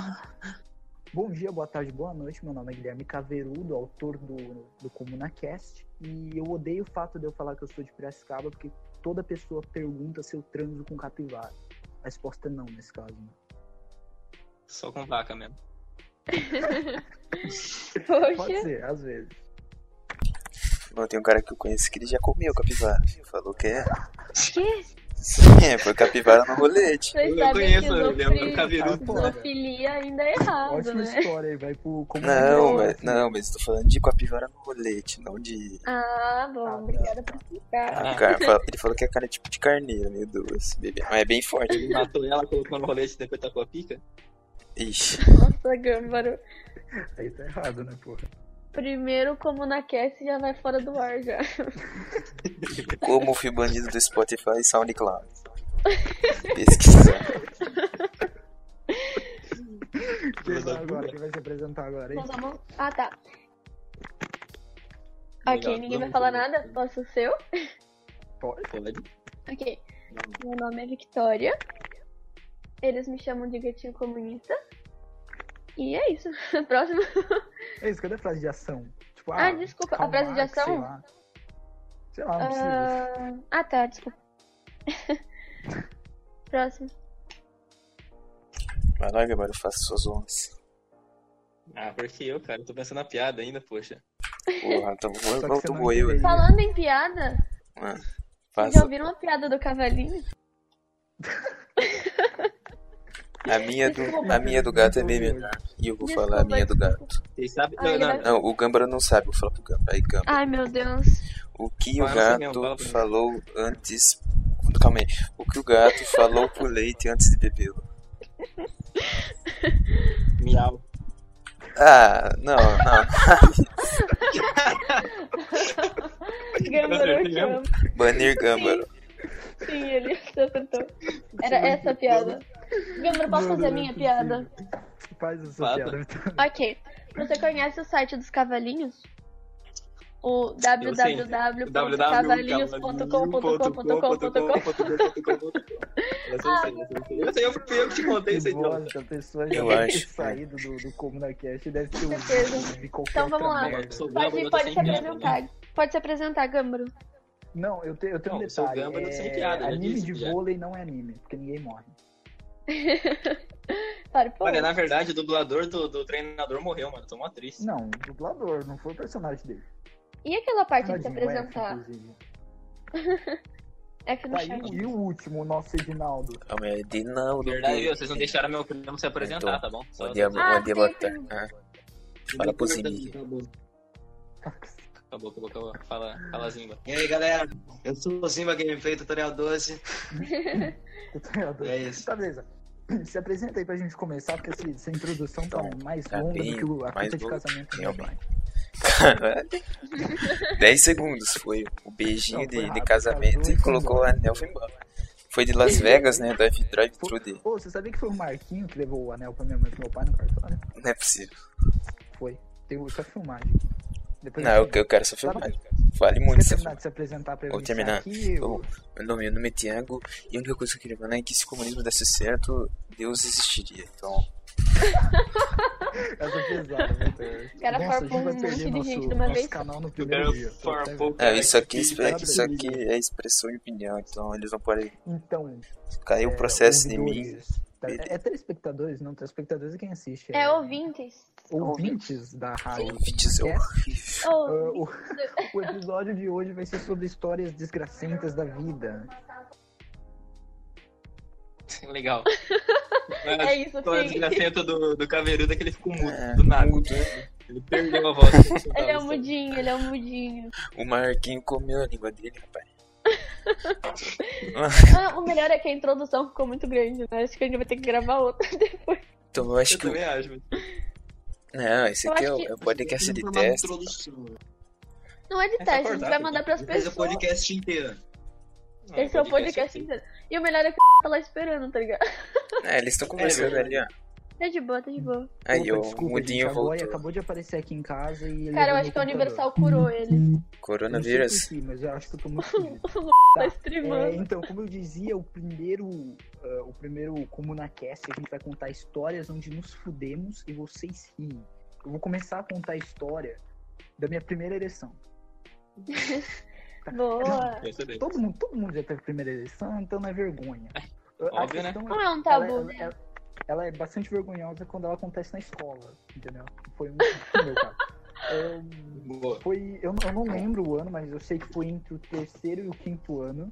Bom dia, boa tarde, boa noite. Meu nome é Guilherme Caverudo, autor do, do ComunaCast. E eu odeio o fato de eu falar que eu sou de Piracicaba, porque toda pessoa pergunta se eu transo com capivara. A resposta é não, nesse caso. né? Só com vaca mesmo. Pode ser, às vezes. Bom, tem um cara que eu conheço que ele já comeu capivara. Falou que é. que? Sim, é, foi capivara no rolete. Vocês Eu conheço, que eu lembro do Caverudo. zoofilia ainda é errado, Ótima né? história aí, vai pro como Não, mas, não, mas tô falando de capivara no rolete, não de. Ah, bom, Ah, obrigada por explicar. Ah. Car- fala- Ele falou que é cara tipo de carneiro, meio doce, bebê. Mas é bem forte. Ele matou ela, colocou no rolete e depois tacou a pica. Ixi. Nossa, Gâmbaro. Aí tá errado, né, porra? Primeiro, como na cast, já vai fora do ar já. Como fui banido do Spotify e SoundCloud. Pesquisar. Quem vai agora? Quem vai se apresentar agora, hein? Ah, tá. Legal, Ok, ninguém vai falar nada? Posso o seu? Pode. Pode. Ok. Meu nome é Victoria. Eles me chamam de gatinho comunista. E é isso. Próximo. É isso, cadê a frase de ação? Tipo, Ah, desculpa, a frase de ação? Sei lá, sei lá não precisa. Ah, ah, tá, desculpa. Próximo. Vai lá, Gabriel, faça suas honras. Ah, porque eu, cara? Eu tô pensando na piada ainda, poxa. Porra, então vou, não vou eu. Falando em piada, Ah, vocês já ouviram a piada do cavalinho? A minha do, a minha do gato é bem melhor. E eu vou falar a minha do gato. Vocês sabem? Não, não, não. O Gâmbara não sabe, eu vou falar pro Gâmbara. Aí, Gâmbara. Ai, meu Deus. O que o gato falou antes. Calma aí. O que o gato falou pro leite antes de bebê-lo? Miau. Ah, não, não. Amo. Banir Gâmbaro. Sim, ele acertou. Era essa a piada. Gâmbaro, posso fazer a minha piada? Faz a sua piada. Vitor. Ok. Você conhece o site dos cavalinhos? O www.cavalinhos.com.com.com.com Eu sei, eu fui eu que te contei isso aí. Então. bosta, a pessoa já deve ter saído do, do ComunaCast deve ter ouvido Então vamos lá. Pode, pode se apresentar. Pode se apresentar. Não, eu, te, eu tenho um Não, eu sou detalhe. É, piada, anime de vôlei não é anime, porque ninguém morre. Para, pô. Olha, na verdade, o dublador do, do treinador morreu, mano. Tô mó triste. Não, o dublador, não foi o personagem dele. E aquela parte de se apresentar? inclusive. F no Tá, e, o- e o último, o nosso Edinaldo? Calma aí, Dinaldo. Verdade, viu? Vocês não deixaram meu primo se apresentar, Então, tá bom? Só- dia, Ah, boa sim, tarde. Ah, fala pro Zimbi. Acabou, acabou, acabou. Fala, fala Zimba. E aí galera, eu sou o Simba Gameplay Tutorial 12. É isso. Tá, beleza. Se apresenta aí pra gente começar, porque essa, essa introdução tá Então, mais tá longa bem do que o- a fita de casamento. do meu pai. Caralho. 10 segundos foi o beijinho Não, foi de, de rápido, casamento casou e colocou o anel foi embora. Foi de Las Vegas, né? Drive, drive thru de. Pô, você sabia que foi o Marquinho que levou o anel pra minha mãe e pro meu pai no cartório? Não é possível. Foi. Tem essa filmagem aqui. Depois Não, eu eu, eu quero essa filmagem. Vale muito essa terminar filmagem. de se apresentar pra Vou terminar. aqui? Eu- Meu nome, meu nome é Tiago e a única coisa que eu queria falar é que se o comunismo desse certo, Deus existiria. Então, Essa é pesada, Vitor. O cara Nossa, a gente farpou um monte de nosso, gente de uma vez. canal no Eu primeiro quero dia. farpou o é, isso aqui, que- isso, aqui- isso aqui é expressão de opinião, então eles não podem Então, cair o é, processo de mim. É, é telespectadores, não telespectadores é quem assiste. É ouvintes. ouvintes da rádio. Ouvintes é horrível. O, o episódio de hoje vai ser sobre histórias desgracentas da vida. Legal. É isso, História sim. desgracenta do, do Caveirudo é que ele ficou mudo, É, do nada. mudo. Ele perdeu a voz. ele é um mudinho, ele é um mudinho. O Marquinho comeu a língua dele, rapaz. Ah, o melhor é que a introdução ficou muito grande, né? Acho que a gente vai ter que gravar outra depois. Então eu acho Eu que. o- também acho. Não, esse Eu aqui é acho o, que- é o podcast de teste. Não é de Essa teste, a gente vai mandar pras Faz o pessoas. podcast inteiro. Não, Esse é o podcast assim. inteiro. E o melhor é que tá lá esperando, tá ligado? É, eles estão conversando verdade. ali, ó. Tá de boa, tá de boa. Aí, Opa, o desculpa, mudinho gente, voltou. acabou de aparecer aqui em casa e. Cara, eu acho que o Universal curou ele. Eu não sei Coronavírus. quê, mas eu acho que eu tô muito fudido. Tá É, então, como eu dizia, o primeiro, ah, o primeiro ComunaCast, a gente vai contar histórias onde nos fudemos e vocês riem. Eu vou começar a contar a história da minha primeira ereção. Boa. Excelente. Todo mundo, todo mundo já teve primeira ereção, então não é vergonha. A Óbvio, né? Não é um ela, tabu, né? ela- ela é bastante vergonhosa quando ela acontece na escola, entendeu? Foi um meu caso. É. Foi, eu, não- eu não lembro o ano, mas eu sei que foi entre o terceiro e o quinto ano.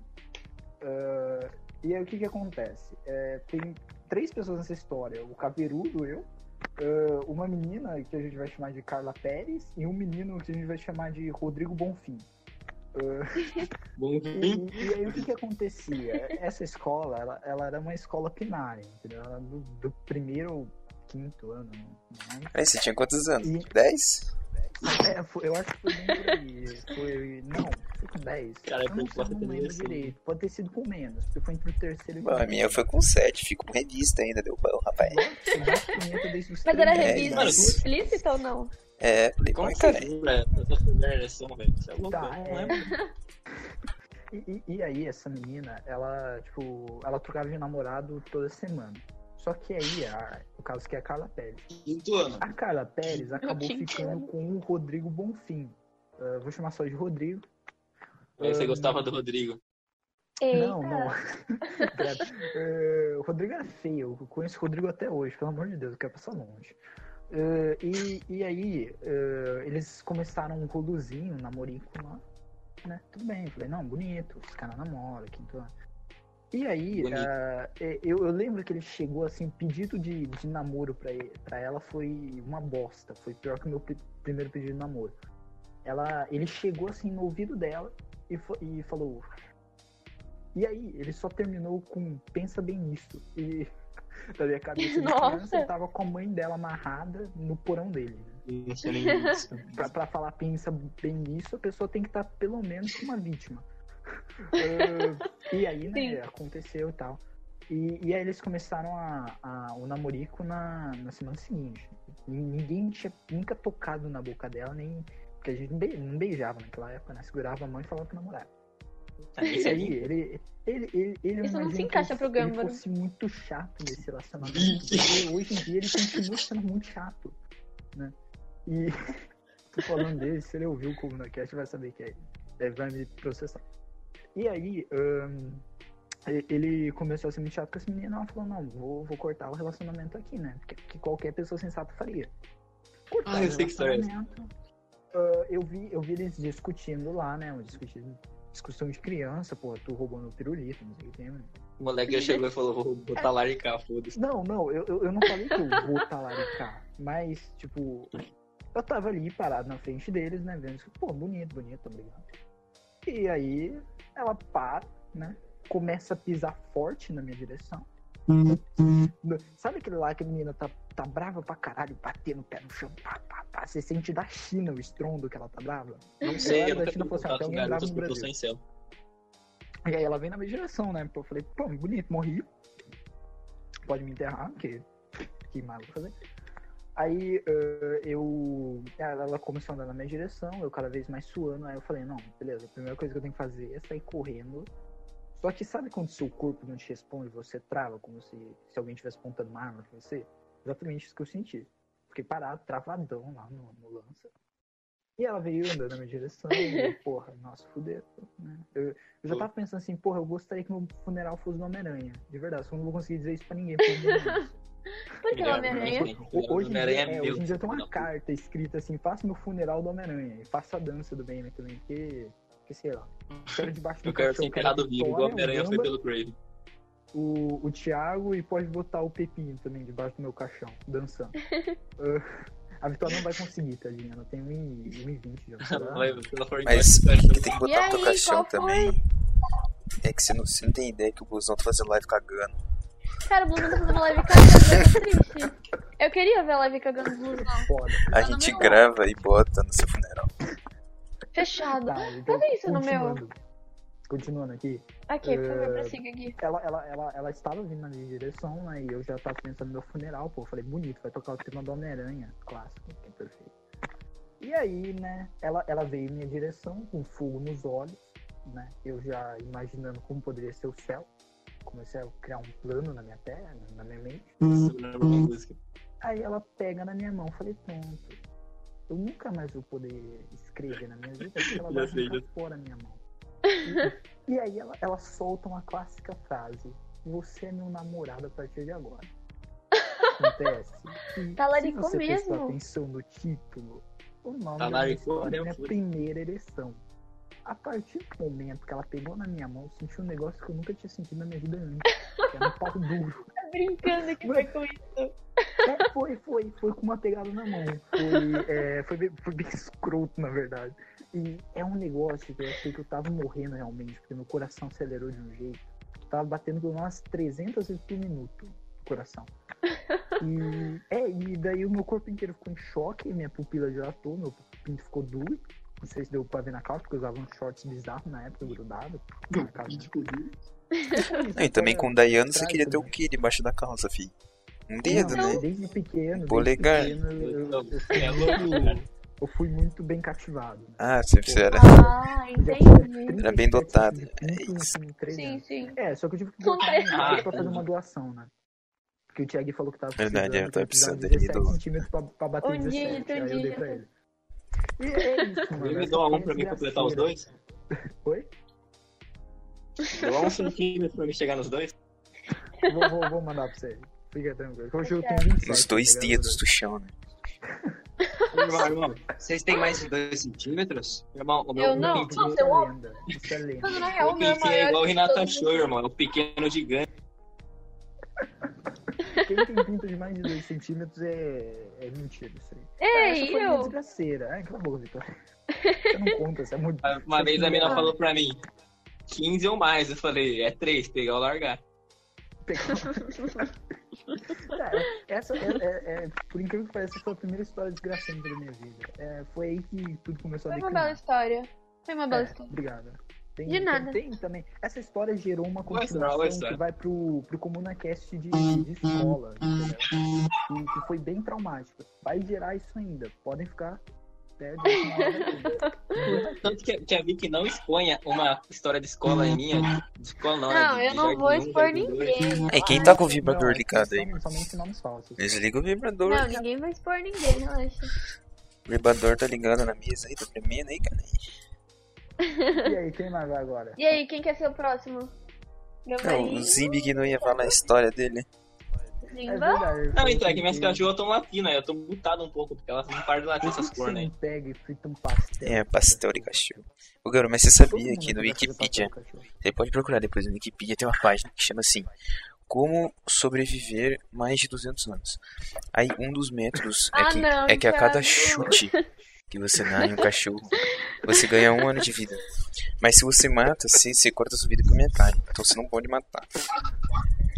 Ah, e aí o que que acontece? É, tem três pessoas nessa história. O Caveirudo, eu, ah, uma menina que a gente vai chamar de Carla Pérez e um menino que a gente vai chamar de Rodrigo Bonfim. Bom E, e aí o que que acontecia? Essa escola, ela, ela era uma escola primária, entendeu? Ela do, do primeiro ao quinto ano, lembro. Aí, você tinha quantos anos? E- 10? É, foi- eu acho que foi bem por aí. Foi. Não, foi com 10. Cara, eu não, foi sei, eu não lembro 10, direito. Pode ter sido com menos, porque foi entre o terceiro e o Bom, a quarto. minha foi com 7, fico com revista ainda, deu bom, rapaz. Os Mas era É, revista explícita ou não? É, Como cara. é louco, Tá, é. Não é? E, e- e aí, essa menina, ela, tipo, ela trocava de namorado toda semana. Só que aí, a, o caso que é a Carla Pérez. Quinto ano. A Carla Pérez acabou ficando com o Rodrigo Bonfim. Ah, vou chamar só de Rodrigo. Aí você Ah, gostava do Rodrigo. Eita. Não, não. O Rodrigo era feio. Eu conheço o Rodrigo até hoje, pelo amor de Deus, eu quero passar longe. Eh, e, e aí, eh, eles começaram um roluzinho, um namorico lá, né? Tudo bem, eu falei, não, bonito, os caras namoram, quinto ano. E aí, eh, eu, eu lembro que ele chegou assim, o pedido de, de namoro pra, ele- pra ela foi uma bosta. Foi pior que o meu pri- primeiro pedido de namoro. Ela, ele chegou assim no ouvido dela e, e falou. E aí, ele só terminou com pensa bem nisso. E na minha cabeça de Nossa. criança, eu tava com a mãe dela amarrada no porão dele. nem isso. Pra, pra falar pensa bem nisso, a pessoa tem que estar pelo menos uma vítima. Ah, e aí, né, Sim. aconteceu e tal. E, e aí eles começaram a, a- o namorico na, na semana seguinte. Nin- Ninguém tinha nunca tocado na boca dela, nem. Porque a gente não beijava naquela época, né? Segurava a mão e falava pro namorado. Aí, E aí, ele. Ele, ele, ele Isso não se encaixa ele- pro Gâmbaro. Ele fosse muito chato nesse relacionamento. porque hoje em dia ele continua sendo muito chato, né? E tô falando dele, se ele ouviu o ComunaCast vai saber que é ele. Ele vai me processar. E aí, e- ele começou a ser muito chato com essa menina, ela falou, não, vou, vou cortar o relacionamento aqui, né? Que, que qualquer pessoa sensata faria. Cortar Ah, o eu sei que história é. Ah, eu, vi, eu vi eles discutindo lá, né? Discutindo, discussão de criança, pô, tu roubou meu pirulito, não sei o que, mano. O moleque já chegou e falou, vou botar laricar, foda-se. Não, não, eu, eu, não falei que eu vou talaricar, mas, tipo, eu tava ali parado na frente deles, né, vendo pô, bonito, bonito, obrigado. E aí, ela para, né, começa a pisar forte na minha direção. Sabe aquele lá que a menina tá, tá brava pra caralho, batendo o pé no chão, pá, pá, pá, você sente da China o estrondo que ela tá brava? Não sei, eu da China, tem com alguém bravo no porque Brasil. incel. E aí ela vem na minha direção, né? Eu falei, pô, bonito, morri. Pode me enterrar, que que vou fazer? Aí eu. Ela começou a andar na minha direção, eu cada vez mais suando. Aí eu falei, não, beleza, a primeira coisa que eu tenho que fazer é sair correndo. Só que sabe quando seu corpo não te responde, você trava, como se, se alguém estivesse apontando uma arma pra você? Exatamente isso que eu senti. Fiquei parado, travadão lá no, no lança. E ela veio andando na minha direção, e eu, porra, nossa, fudeu. Né? Eu, eu já tava pensando assim, porra, eu gostaria que meu funeral fosse do Homem-Aranha. De verdade, só não vou conseguir dizer isso pra ninguém. Por que Melhor, Homem-Aranha? Hoje em, dia, Homem-Aranha é, meu, hoje em dia tem uma carta escrita assim, faça meu funeral do Homem-Aranha. E faça a dança do Batman também, porque, porque sei lá. Quero debaixo do Eu quero ser enterrado vivo, igual Vitória, Homem-Aranha foi pelo Grave. o, o Thiago e pode botar o Pepinho também debaixo do meu caixão, dançando. Ah, a Vitória não vai conseguir, tadinha. Ela tem 1,20 já. Vai, Mas que tem que botar no teu caixão também. É que você não, você não tem ideia que o busão tá fazendo live cagando. Cara, o Blusão tá fazendo live cagando, eu tô triste. Eu queria ver a live cagando do Blusão. A Tá gente grava e bota no seu funeral. Fechado. Tá, então, Cadê isso no meu? continuando. aqui. Ok, por favor, É, prossiga aqui. Ela, ela, ela, ela estava vindo na minha direção, né? E eu já tava pensando no meu funeral, pô. Eu falei, bonito, vai tocar o tema do Homem-Aranha, clássico, que é perfeito. E aí, né, ela, ela veio em minha direção, com fogo nos olhos, né? Eu já imaginando como poderia ser o céu. Comecei a criar um plano na minha terra, na minha mente. Isso, eu lembro uma música. Aí ela pega na minha mão, falei, pronto. Eu nunca mais vou poder escrever na minha vida, porque ela vai ficar fora a minha mão. E, e aí ela, ela solta uma clássica frase. Você é meu namorado a partir de agora. Acontece. que Talaricou se você prestar atenção no título, o nome da minha Talaricou, história é minha furo. primeira ereção. A partir do momento que ela pegou na minha mão, eu senti um negócio que eu nunca tinha sentido na minha vida antes. Que era um pau duro. Tá brincando que foi com isso. É, foi, foi, foi com uma pegada na mão. Foi, é, foi, bem, foi bem escroto, na verdade. E é um negócio que eu achei que eu tava morrendo realmente, porque meu coração acelerou de um jeito. Tava batendo por umas 300 vezes por minuto, o coração. E, é, e daí o meu corpo inteiro ficou em choque, minha pupila dilatou, meu pinto ficou duro. Não sei se deu pra ver na calça, porque eu usava uns shorts bizarros na época, grudado. Na calça. Não, e também com o Dayano você queria ter o também. quê debaixo da calça, filho? Um dedo, Não, né? Desde pequeno. Polegar. Desde pequeno eu, eu, eu fui É eu fui muito bem cativado. né? Ah, você, você era. Ah, entendi. Era bem 37 dotado. É pinto isso. com 13 Sim, sim. É, só que eu tive que um anos. pra fazer uma doação, né? Porque o Thiago falou que tava Verdade, precisando, eu tava precisando, de ele me 17 doou. centímetros pra, pra bater Um 17. dígito, aí um eu dei pra ele. E é isso, mano. Ele me doa um foi pra mim completar os dois? Oi? Deu um centímetro pra mim chegar nos dois? Vou, vou, vou mandar pra você. Fica tranquilo. Hoje eu tenho 27. Os dois tá dedos do chão, né? Irmão, vocês têm mais de 2 centímetros? Irmão, o meu Eu não. Não, é óbvio. lenda. Isso é lenda. Mano, na real, O meu é é igual o Renato os- irmão. É o pequeno gigante. Quem tem pinto de mais de 2 centímetros é, é mentira isso aí. Ei, Essa foi uma eu. desgraceira. Ai, cala a boca, Vitória. Você não conta, você é muito. Uma vez a mina Ah. falou pra mim, 15 ou mais. Eu falei, é 3, pegar ou largar. Cara, essa é, é- é- por incrível que pareça, foi a primeira história desgraçada da minha vida. É, foi aí que tudo começou a Foi uma bela história. Foi uma bela É, história. obrigado. Tem, De tem- nada. Tem, também. Essa história gerou uma história. que vai pro, pro ComunaCast de, de escola, entendeu? Que, que foi bem traumática. Vai gerar isso ainda. Podem ficar. Tanto que, que a Vicky não exponha uma história de escola minha. De escola não, Não, né? de- eu não vou expor ninguém. É, quem tá com o Não, vibrador é que ligado aí? são Somente nomes falsos. Desliga o vibrador. Não, ninguém vai expor ninguém, relaxa. O vibrador tá ligado na mesa aí, tá tremendo aí, cara. E aí, quem mais vai agora? E aí, quem quer ser o próximo? Meu Não, o Zimbi que não ia falar a história dele. É Zimba. verdade. Não, então, é que minhas cachorras estão latindo, aí eu tô mutado um pouco, porque elas não param de latir essas cores, né? pega e frita um pastel? É, pastel de cachorro. Ô, Garo, mas você sabia que no Wikipedia, você pode procurar depois no Wikipedia, tem uma página que chama assim, Como sobreviver mais de 200 anos. Aí um dos métodos é Ah, que, não, é que a cada chute que você dá em um cachorro, você ganha um ano de vida. Mas se você mata, você, você corta sua vida por metade. Então você não pode matar.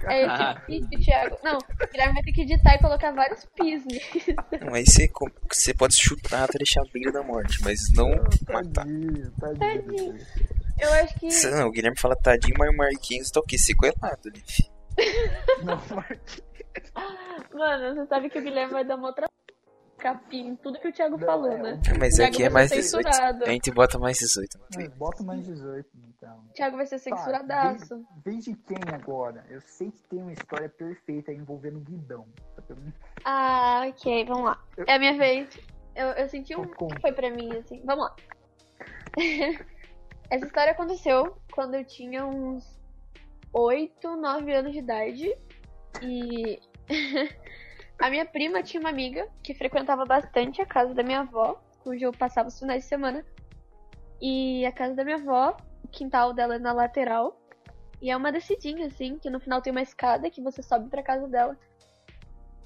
É Ah. Thiago. Não, o Guilherme vai ter que editar e colocar vários pis nisso. Não, aí você, você pode chutar até deixar a beira da morte, mas não matar. Tadinho, tadinho. Tadinho. Eu acho que. Cê- Não, o Guilherme fala tadinho, mas o Marquinhos tá o quê? Sequelado fi. Não, Marquinhos. Mano, você sabe que o Guilherme vai dar uma outra capinha em tudo que o Thiago Não, falou, é, né? Mas Thiago aqui é mais ser 18. censurado. A gente bota mais 18. não tem? Mas Bota mais 18, então. O Thiago vai ser Tá, censuradaço. vem- Vem de quem agora? Eu sei que tem uma história perfeita envolvendo o Guidão. Eu Ah, ok, vamos lá. É a minha vez. Eu, eu senti um. Conta. Foi pra mim, assim. Vamos lá. Essa história aconteceu quando eu tinha uns 8, 9 anos de idade. E. a minha prima tinha uma amiga que frequentava bastante a casa da minha avó, cujo eu passava os finais de semana. E a casa da minha avó, o quintal dela é na lateral. E é uma descidinha, assim, que no final tem uma escada que você sobe pra casa dela.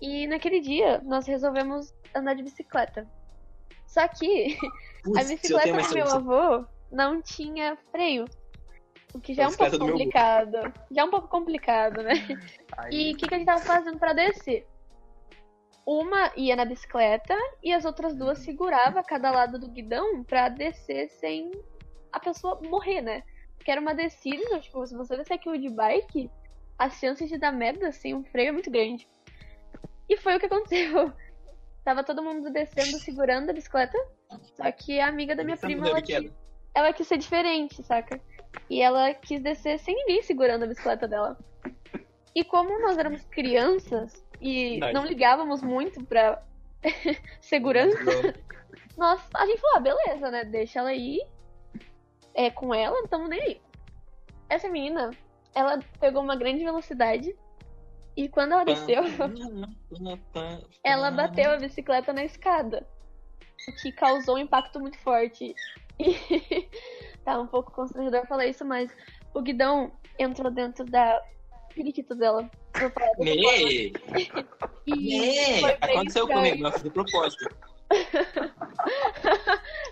E naquele dia nós resolvemos andar de bicicleta. Só que a Putz, eu bicicleta do meu avô não tinha freio. O que já é A um pouco complicado. Já é um pouco complicado, né? Aí, E o que, que a gente tava fazendo pra descer? Uma ia na bicicleta e as outras duas segurava cada lado do guidão pra descer sem a pessoa morrer, né? que era uma descida, então, tipo, se você descer aquilo de bike, a chance de dar merda, assim, um freio é muito grande. E foi o que aconteceu. Tava todo mundo descendo, segurando a bicicleta, só que a amiga da minha Descendo prima, ela, de queda. qui- ela quis ser diferente, saca? E ela quis descer sem ninguém segurando a bicicleta dela. E como nós éramos crianças e não ligávamos muito pra segurança, nós, a gente falou, ah, beleza, né? Deixa ela ir. É com ela, não tamo nem aí. Essa menina, ela pegou uma grande velocidade. E quando ela desceu, ela bateu a bicicleta na escada. O que causou um impacto muito forte. E tá um pouco constrangedor falar isso, mas o guidão entrou dentro da periquita dela. Dessa forma. Me! E Me! Aconteceu estranho. comigo, mas de propósito.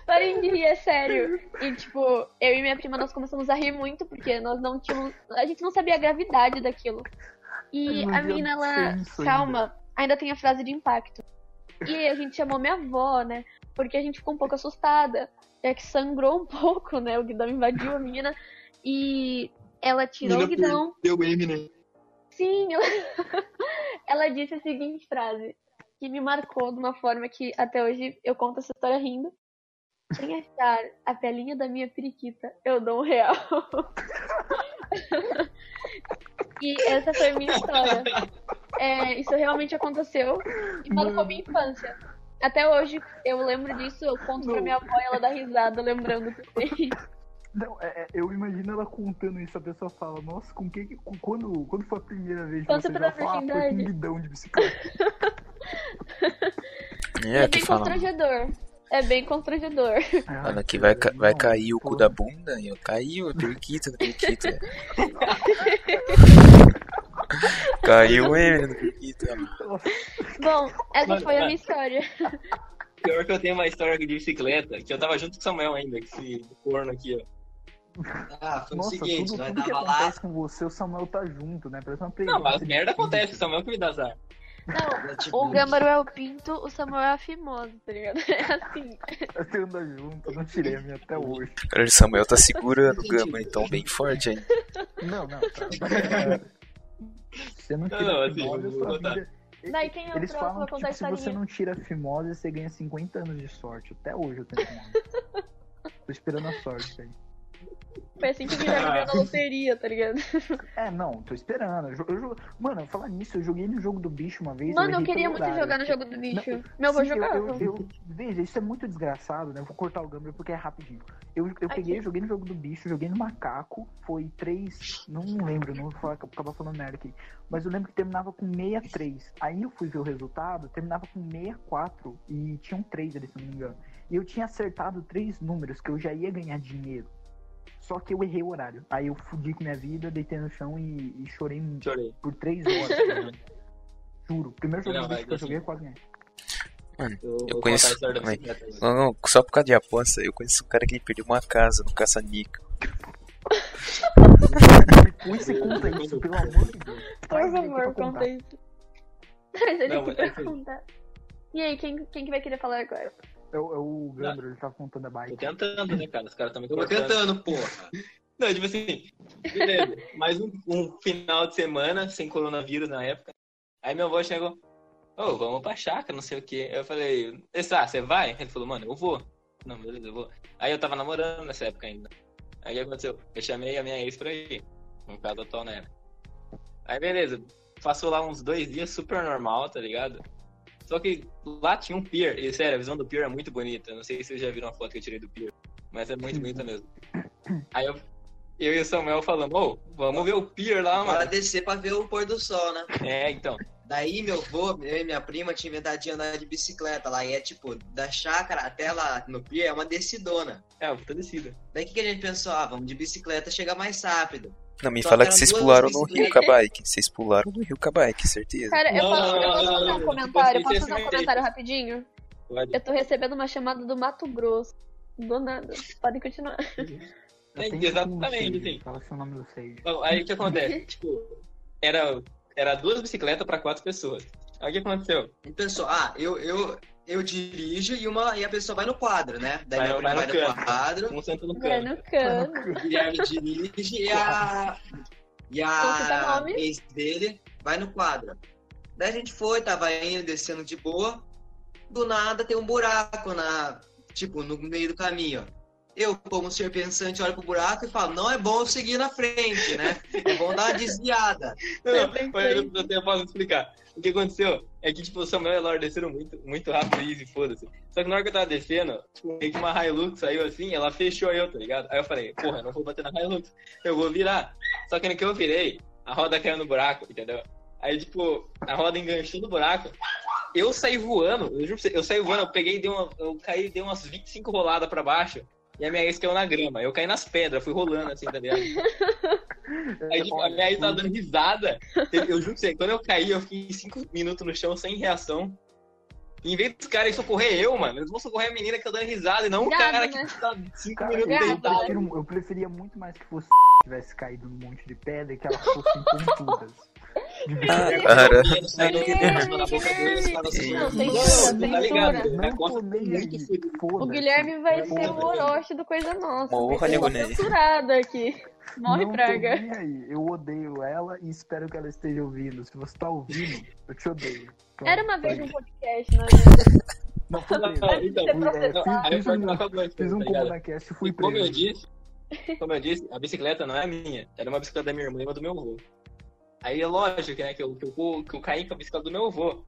Parem de rir, é sério. E, tipo, eu e minha prima, nós começamos a rir muito, porque nós não tínhamos... A gente não sabia a gravidade daquilo. E Ai, a menina, ela... Calma, ainda tem a frase de impacto. E aí a gente chamou minha avó, né? Porque a gente ficou um pouco assustada. Já que sangrou um pouco, né? O guidão invadiu a menina. E ela tirou o guidão. Deu M, né? Sim, ela... ela disse a seguinte frase, que me marcou de uma forma que até hoje eu conto essa história rindo. Quem achar a pelinha da minha periquita, eu dou um real. e essa foi a minha história. É, isso realmente aconteceu e marcou minha infância. Até hoje eu lembro disso, eu conto pra minha avó e ela dá risada lembrando também. Não, é, é, eu imagino ela contando isso, a pessoa fala, nossa, com que que- quando, quando foi a primeira vez que Quando você já perdeu a falou, ah, foi com um virgindade." guidão de bicicleta? É, é que bem fala. constrangedor. É bem constrangedor. Mano, aqui vai, ca- vai cair o cu da bunda. E eu caiu, a periquita, a periquita. Caiu o M na periquita. Bom, essa foi a mas- minha história. Pior que eu tenho uma história de bicicleta, que eu tava junto com o Samuel ainda, que esse corno aqui, ó. Ah, foi o Nossa, seguinte, tudo, nós tudo que lá, acontece com você, o Samuel tá junto, né? Parece uma Não, presença mas de merda acontece, o Samuel que me dá azar. Não, tipo, o Gâmbaro é o pinto, o Samuel é a fimosa, tá ligado? É assim. Você anda junto, eu não tirei a minha até hoje. Cara, o Samuel tá segurando o gama, então bem forte aí. Não, não, tá. Você não Não, tira não, assim, fimose, a vou sua vida... Daí quem é o Eles próximo falam que tipo, se você não tira a fimose, você ganha 50 anos de sorte. Até hoje eu tenho fimose. Tô esperando a sorte aí. Foi assim que o Guilherme ganhou na loteria, tá ligado? É, não, tô esperando. Eu, eu, mano, falar nisso, eu joguei no jogo do bicho uma vez. Mano, eu errei queria muito horário. jogar no jogo do bicho. Não, Meu eu-. Eu, eu- veja, isso é muito desgraçado, né? Eu vou cortar o Gambler porque é rapidinho. Eu, eu peguei, joguei no jogo do bicho, joguei no macaco, foi três. Não lembro, não vou falar, acabar falando merda aqui. Mas eu lembro que terminava com 63. Aí eu fui ver o resultado, terminava com 64 e tinham três ali, se não me engano. E eu tinha acertado três números que eu já ia ganhar dinheiro. Só que eu errei o horário. Aí eu fudi com minha vida, deitei no chão e, e chorei Chorei. por três horas. tá ligado? Juro. Primeiro jogo Não, mas que eu joguei, eu quase ganhei. Eu, Eu vou conheço-. Não, não, só por causa de aposta, eu conheço um cara que perdeu uma casa no caça-níquel. Você conta isso, pelo amor de Deus. Por ele favor, conta isso. Traz ele Não, mas pra é contar. E aí, quem, quem que vai querer falar agora? É, o- é o Gandro, ele tava contando a Tô bike. tentando, né, cara? Os caras estão me Tô cortando. tentando, porra. Não, tipo assim, beleza. Mais um, um final de semana, sem coronavírus na época. Aí meu avô chegou, ô, vamos pra chácara, não sei o quê. Eu falei, Essa, você vai? Ele falou, mano, eu vou. Não, beleza, eu vou. Aí eu tava namorando nessa época ainda. Aí o que aconteceu? Eu chamei a minha ex pra ir. No caso atual, né? Aí beleza, passou lá uns dois dias super normal, tá ligado? Só que lá tinha um pier, e sério, a visão do pier é muito bonita. Não sei se vocês já viram a foto que eu tirei do pier, mas é muito bonita mesmo. Aí eu, eu e o Samuel falando, ô, vamos ver o pier lá, Bora mano. descer pra ver o pôr do sol, né? É, então. Daí meu avô, eu e minha prima tinha inventado de andar de bicicleta lá. E é tipo, da chácara até lá no pier é uma descidona. É, uma puta descida. Daí o que, que a gente pensou? Ah, vamos de bicicleta, chega mais rápido. Não, me Só fala que vocês pularam no. Rio bike. Vocês pularam no Rio bike, certeza. Cara, eu posso, não, eu posso não, fazer não, um não. comentário? Tipo Posso fazer um comentário é rapidinho? Pode. Eu tô recebendo uma chamada do Mato Grosso. Do nada. Podem continuar. É, Atende como exatamente, assim. Fala seu nome do Sage. Bom, aí o que acontece? tipo, era, era duas bicicletas pra quatro pessoas. Aí o que aconteceu? Gente pensou, ah, eu, eu, eu dirijo e, uma, e a pessoa vai no quadro, né? Daí Vai- vai vai no no quadro, Um senta no Vai cano. no cano. o Guilherme dirige e a. E a nome. ex dele vai no quadro. Daí a gente foi, tava indo, descendo de boa. Do nada tem um buraco na. Tipo, no meio do caminho. Eu, como ser pensante, olho pro buraco e falo, não é bom eu seguir na frente, né? É bom dar uma desviada. Não, não, eu, eu tenho- posso explicar. O que aconteceu é que, tipo, o Samuel e a Laura desceram muito, muito rápido, easy, foda-se. Só que na hora que eu tava descendo, tipo, meio que uma Hilux saiu assim, ela fechou eu, tá ligado? Aí eu falei, porra, eu não vou bater na Hilux, eu vou virar. Só que no que eu virei, a roda caiu no buraco, entendeu? Aí, tipo, a roda enganchou no buraco. Eu saí voando, eu juro pra você, eu saí voando, eu peguei, dei uma, eu caí, dei umas 25 roladas pra baixo. E a minha ex caiu na grama. Eu caí nas pedras, fui rolando assim, tá ligado? Aí tipo, a minha ex tava dando risada. Eu juro pra você, quando eu caí, eu fiquei 5 minutos no chão sem reação. E em vez dos caras socorrer eu, mano, eles vão socorrer a menina que tá dando risada e não o cara né? que tá 5 Cara, minutos eu, deitado. prefiro- eu preferia muito mais que fosse tivesse caído num monte de pedra e que elas fossem pontudas. Ah, cara. O Guilherme vai ser o. Orochi do Coisa Nossa. Morra, nego censurado aqui. Morre não praga. Eu odeio ela e espero que ela esteja ouvindo. Se você tá ouvindo, eu te odeio. Pronto, Era uma vez um podcast, não é? Não, foi mesmo. então, é, fiz- um- Fiz um tá e fui E como eu preso. disse, como eu disse, a bicicleta não é minha. Era uma bicicleta da minha irmã e uma do meu avô. Aí é lógico né, que, eu, que, eu, que eu caí com a bicicleta do meu avô.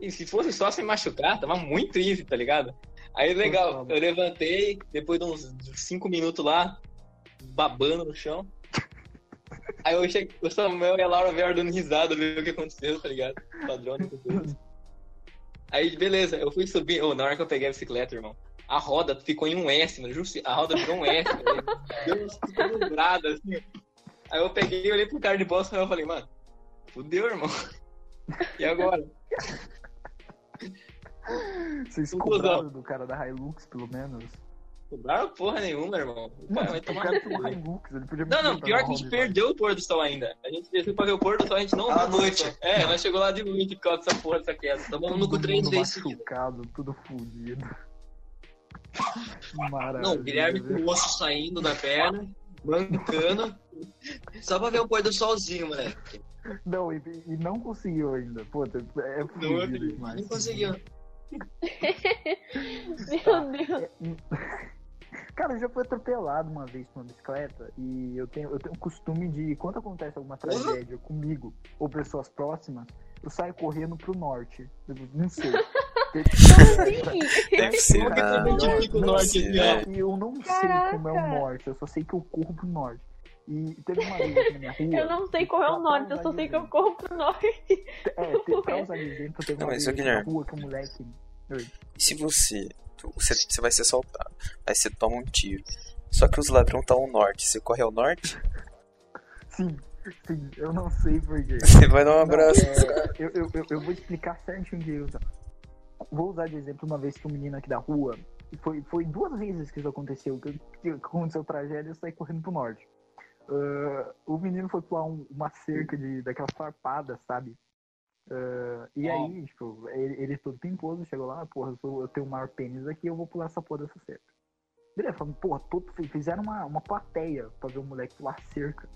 E se fosse só se machucar, tava muito easy, tá ligado? Aí legal, eu levantei, depois de uns 5 minutos lá, babando no chão. Aí eu cheguei, o Samuel e a Laura vieram dando risada, ver o que aconteceu, tá ligado? Padrão. Aí, beleza, eu fui subir. Ô, na hora que eu peguei a bicicleta, irmão, a roda ficou em um S, mano. A roda ficou um S. velho. Deu umas quebradas, assim. Aí eu peguei, olhei pro cara de bosta e eu falei, mano, fudeu, irmão. E agora? Vocês cobraram do cara da Hilux, pelo menos. Cobraram porra nenhuma, irmão. O cara vai o tomar cara. Hilux, ele podia Não, não, pior que a gente perdeu o pôr do sol ainda. A gente desceu pra ver o pôr do sol, a gente não À viu noite. É, nós chegou lá de noite por causa dessa porra, dessa queda. Tá Vamos bom? no cu três vezes machucado, tudo fudido. Maravilha. Não, o Guilherme com o osso saindo da perna, mancando. Só pra ver o pôr do solzinho, moleque. Não, e, e não conseguiu ainda. Pô, é Não demais. Nem conseguiu. Meu Deus. Cara, eu já fui atropelado uma vez com uma bicicleta e eu tenho, eu tenho o costume de, quando acontece alguma tragédia comigo ou pessoas próximas, eu saio correndo pro norte. Eu não sei. Deve ser que identifica o norte eu não sei como é o norte, eu só sei que eu corro pro norte. E teve uma vez na minha rua. Eu não sei qual é o norte, eu só sei que eu corro pro norte. É, te- pra usar de exemplo, teve Não, uma mas, vez ô, aqui na rua que o moleque. E se você, você. Você vai ser assaltado. Aí você toma um tiro. Só que os ladrões estão ao norte. Você corre ao norte? Sim, sim, eu não sei porquê. Você vai dar um Não, abraço. é, eu, eu, eu, eu vou explicar certinho o que eu Vou usar de exemplo uma vez que um menino aqui da rua. e Foi, foi duas vezes que isso aconteceu. Que, que aconteceu tragédia eu saí correndo pro norte. Ah, o menino foi pular um- uma cerca de, daquelas farpadas, sabe? Ah, e Ó. aí, tipo, ele, ele todo pimposo, chegou lá, porra, eu, sou- eu tenho o maior pênis aqui, eu vou pular essa porra dessa cerca. Beleza, falando, porra, todo, fizeram uma, uma plateia pra ver o moleque pular cerca.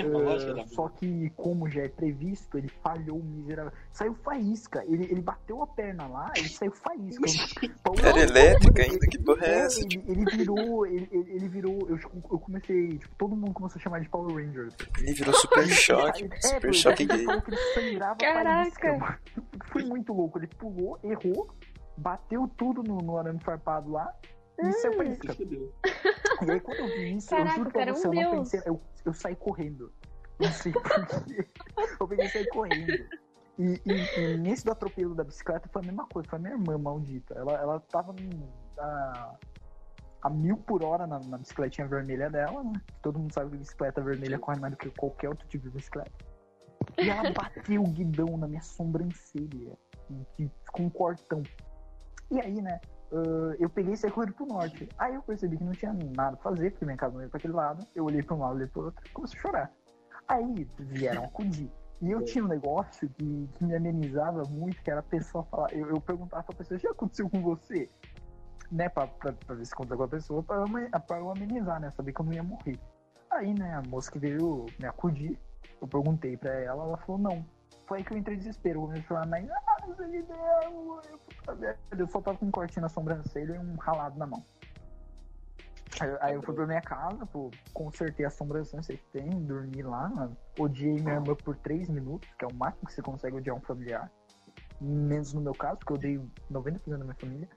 Uh, né? só que, como já é previsto, ele falhou miserável. Saiu faísca. Ele, ele bateu a perna lá e saiu faísca. Era elétrica ainda, que porra é é, essa? Ele, ele virou. Ele, ele ele virou. Eu, eu comecei. Tipo, todo mundo começou a chamar de Power Rangers. Ele virou super choque. É, Super porque choque ele gay. falou que ele sangrava Caraca. faísca. Foi muito louco. Ele pulou, errou, bateu tudo no, no arame farpado lá saiu faísca. Fudeu. E aí quando eu vi isso, Caraca, eu juro pra é um você, eu não deus. pensei, eu, eu saí correndo. Não sei porquê. Eu peguei e saí correndo. E, e- e nesse do atropelo da bicicleta foi a mesma coisa, foi a minha irmã maldita. Ela, ela tava num- a, a mil por hora na, na bicicletinha vermelha dela, né? Todo mundo sabe que bicicleta vermelha corre mais do que qualquer outro tipo de bicicleta. E ela bateu o guidão na minha sobrancelha com um cortão. E aí, né? Ah, eu peguei e saí correndo pro norte. Aí eu percebi que não tinha nada pra fazer, porque minha casa não ia pra aquele lado. Eu olhei pra um lado, olhei pro outro, comecei a chorar. Aí vieram acudir. E eu tinha um negócio que, que me amenizava muito, que era a pessoa falar. Eu, eu perguntava pra pessoa, já aconteceu com você? Né, pra, pra, pra ver se aconteceu com a pessoa, pra pra eu amenizar, né? Saber que eu não ia morrer. Aí, né, a moça que veio me acudir, eu perguntei pra ela, ela falou, não. Foi aí que eu entrei em desespero. Eu comecei a falar, mas, ah, você me deu, eu, puta merda." eu só tava com um cortinho na sobrancelha e um ralado na mão. Aí, eu- aí eu fui pra minha casa, pô, consertei a sobrancelha que tem, dormi lá. Odiei minha irmã por 3 minutos, que é o máximo que você consegue odiar um familiar. Menos no meu caso, porque eu odeio 90% da minha família.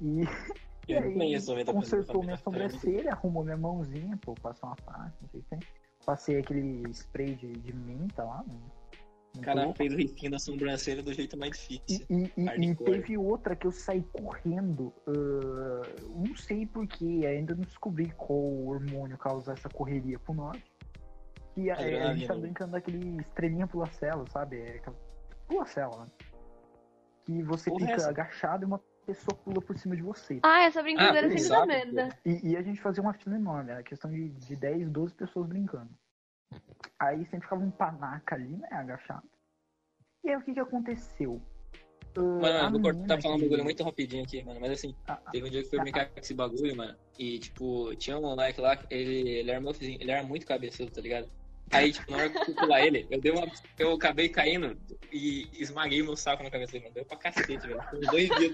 E, e aí, conheço 90% da consertou minha sobrancelha, arrumou minha mãozinha, pô, passou uma parte, não sei o que tem. Passei aquele spray de, de menta lá, no, no O cara fez o risquinho da sobrancelha do jeito mais difícil. e- e- e teve outra que eu saí correndo. ah, não sei porquê, ainda não descobri qual hormônio causa essa correria pro norte. Que a, a gente tá né? brincando daquele estrelinha pula-cela, sabe? É aquela pula-cela, né? Que você Porra, fica essa? agachado e uma pessoa pula por cima de você. Ah, essa brincadeira Ah, sempre dá merda. E, e a gente fazia uma fila enorme, era questão de, de 10, 12 pessoas brincando. Aí sempre ficava um panaca ali, né, agachado. E aí o que que aconteceu? Ah, Mano, vou cortar falar um que- bagulho muito rapidinho aqui, mano. Mas assim, a- a- teve um dia que eu fui brincar com esse bagulho, mano. E, tipo, tinha um moleque lá, ele, ele era meu vizinho, ele era muito cabeçudo, tá ligado? Aí, tipo, na hora que eu fui pular ele, eu dei uma. Eu acabei caindo e esmaguei meu saco na cabeça dele, mano. Deu pra cacete, velho. Foi uns dois dias.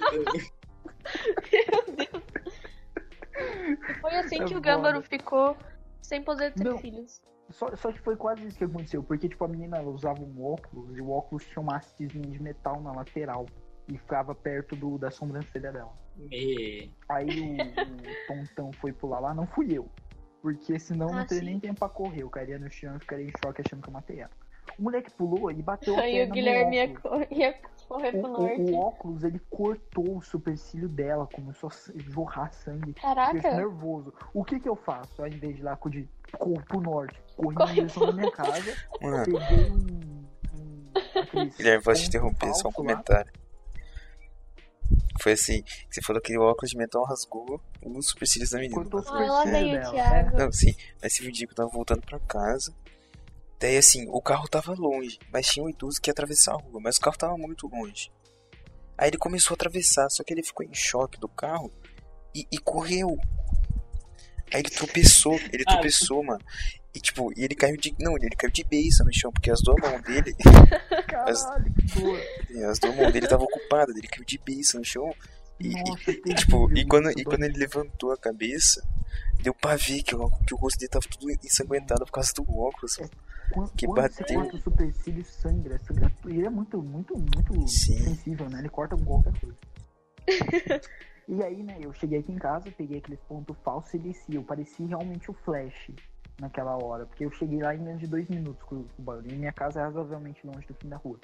Foi assim É que o foda. Gâmbaro ficou sem poder ter Não. filhos. Só, só que foi quase isso que aconteceu, porque tipo, a menina ela usava um óculos e o óculos tinha uma hastezinha de metal na lateral e ficava perto do, da sobrancelha dela. Me... Aí o, o tontão foi pular lá, não fui eu. Porque senão Ah, não teria sim. nem tempo pra correr. Eu cairia no chão e ficaria em choque achando que eu matei ela. O moleque pulou e bateu a Aí perna o no Guilherme ia, óculos. ia correr O, pro o- norte. o óculos, ele cortou o supercílio dela, começou a jorrar sangue. Caraca, nervoso. O que que eu faço? Ao invés de ir lá acudir, corro pro norte, corri na direção da minha casa, Mano, peguei um. um Guilherme, vou te interromper, só um lá. comentário. Foi assim, você falou que o óculos de metal rasgou os supercílios da menina. Cortou os Ah, supercílios dela. Não, sim, mas um dia que eu tava voltando pra casa. Daí assim, o carro tava longe, mas tinha um idoso que ia atravessar a rua, mas o carro tava muito longe. Aí ele começou a atravessar, só que ele ficou em choque do carro e, e correu. Aí ele tropeçou, ele Ah, tropeçou, mano. E tipo, e ele caiu de. Não, ele caiu de beiça no chão, porque as duas mãos dele. É, Caralho, que dor. as duas mãos dele estavam ocupadas, ele caiu de beiça no chão. E, Nossa, e, tipo, e quando, e quando ele levantou a cabeça, deu pra ver que o, que o rosto dele tava tudo ensanguentado por causa do óculos. Quando, que quando você bateu. corta o supercílio, sangra. sangra tudo. ele é muito, muito, muito Sim. sensível, né? Ele corta com qualquer coisa. e aí, né, eu cheguei aqui em casa, peguei aqueles pontos falsos e desci. Eu pareci realmente o Flash naquela hora, porque eu cheguei lá em menos de dois minutos com, o barulho. E minha casa é razoavelmente longe do fim da rua.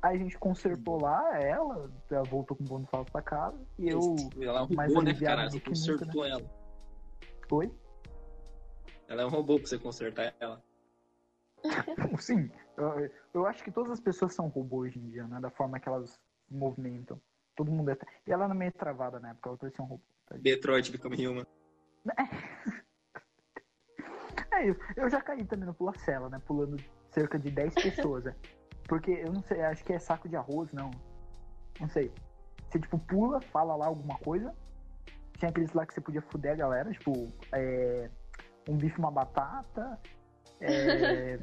Aí a gente consertou lá ela, ela voltou com o ponto falso pra casa, e eu. Ela é um mais né, cara? Você que nunca, consertou ela. Oi? Ela é um robô pra você consertar ela. Sim, eu, eu acho que todas as pessoas são robôs hoje em dia, né? Da forma que elas se movimentam. Todo mundo é. E ela era meio travada na época, ela parecia um robô. tá? Detroit Become Human. É, eu, eu já caí também no pula-cela, né? Pulando cerca de 10 pessoas, né? Porque eu não sei, acho que é saco de arroz, não. Não sei. Você, tipo, pula, fala lá alguma coisa. Tinha aqueles lá que você podia fuder a galera, tipo, é, um bife, uma batata, é,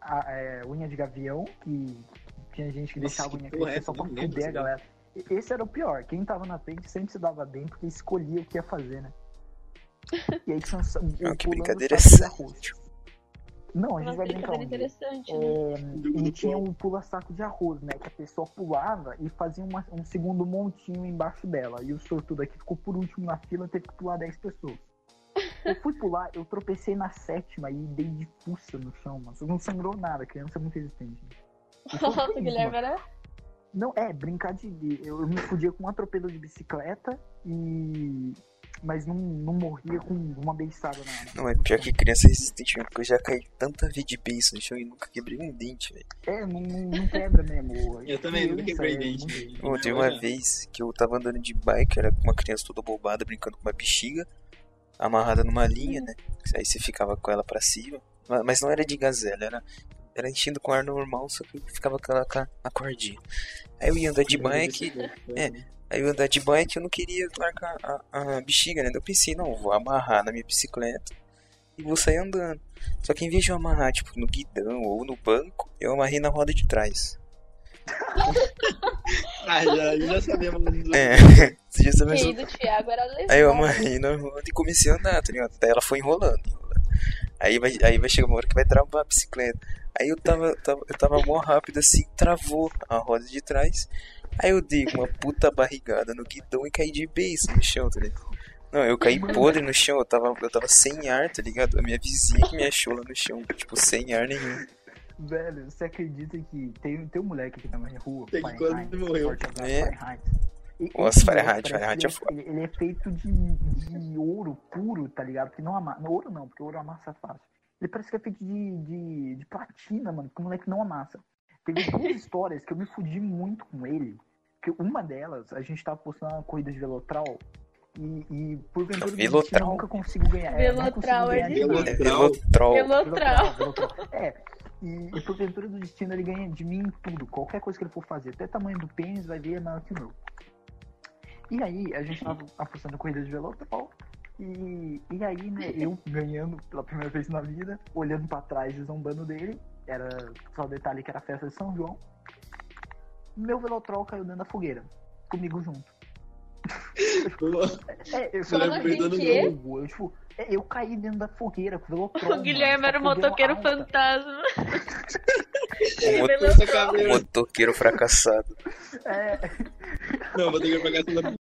a- é, unha de gavião, que tinha gente que Nossa, deixava a que unha é crescer só pra fuder a galera. Esse era o pior. Quem tava na frente sempre se dava bem porque escolhia o que ia fazer, né? E aí tinha um, sa- Não, o que brincadeira saco de é arroz. Não, a gente Uma vai brincar um interessante, né? É, e tinha um pula-saco de arroz, né? Que a pessoa pulava e fazia uma- um segundo montinho embaixo dela. E o sortudo aqui ficou por último na fila, teve que pular 10 pessoas. Eu fui pular, eu tropecei na sétima e dei de fuça no chão, mano. Não sangrou nada, a criança é muito resistente. Nossa, Guilherme era. Não, é, brincar de. Eu, eu me fudia com um atropelo de bicicleta e. Mas não, não morria com uma beiçada na. Não, é pior que criança resistente mesmo, porque eu já caí tanta vez de beijo no chão e nunca quebrei um dente, velho. É, não, não, não quebra mesmo. Eu também nunca quebrei é dente. teve uma vez que eu tava andando de bike, era com uma criança toda bobada, brincando com uma bexiga, amarrada numa linha, né? Aí você ficava com ela pra cima. Ma- Mas não era de gazela, era, era enchendo com ar normal, só que ficava aquela com a- cordinha. Aí eu ia andar de bike, é. aí eu ia andar de bike eu não queria largar a, a bexiga, né? Eu pensei, não, vou amarrar na minha bicicleta e vou sair andando. Só que em vez de eu amarrar, tipo, no guidão ou no banco, eu amarrei na roda de trás. Ah, já, já sabemos. É, sabe mais ou- Quem do Thiago era lesão. Aí eu amarrei na roda e comecei a andar, tá ligado? Daí ela foi enrolando, enrolando. Aí vai, aí vai chegar uma hora que vai travar a bicicleta. Aí eu tava, tava, eu tava mó rápido assim, travou a roda de trás. Aí eu dei uma puta barrigada no guidão e caí de beijo no chão, tá ligado? Não, eu caí podre no chão, eu tava, eu tava sem ar, tá ligado? A minha vizinha que me achou lá no chão, tipo, sem ar nenhum. Velho, você acredita que tem, tem um moleque aqui na minha rua, Tem que Fahrenheit, quase morreu. É. Fahrenheit. Nossa, Fahrenheit, Fahrenheit que é foda. ele, é feito de, de ouro puro, tá ligado? Que não amassa. No ouro não, porque ouro amassa fácil. Ele parece que é feito de, de, de platina, mano, porque o moleque não amassa. Teve duas histórias que eu me fudi muito com ele. Que uma delas, a gente tava postando uma corrida de Velotrol. E, e por ventura do destino, Velotrol? eu nunca consigo ganhar. é, Velotrol é de. É Velotrol. Velotrol. Velotrol. Velotrol. É. E, e por ventura do destino ele ganha de mim em tudo. Qualquer coisa que ele for fazer. Até tamanho do pênis vai ver é maior que o meu. E aí, a gente tava apostando corrida de Velotrol. E, e aí, né, eu ganhando pela primeira vez na vida, olhando pra trás e zombando dele. Era só o detalhe que era a festa de São João. Meu Velotrol caiu dentro da fogueira. Comigo junto. É, eu? Deus", eu, tipo, é, eu caí dentro da fogueira com o Velotrol. O Guilherme mano, era o motoqueiro alta. fantasma. O motoqueiro fracassado. É, Não, vou ter que pagar essa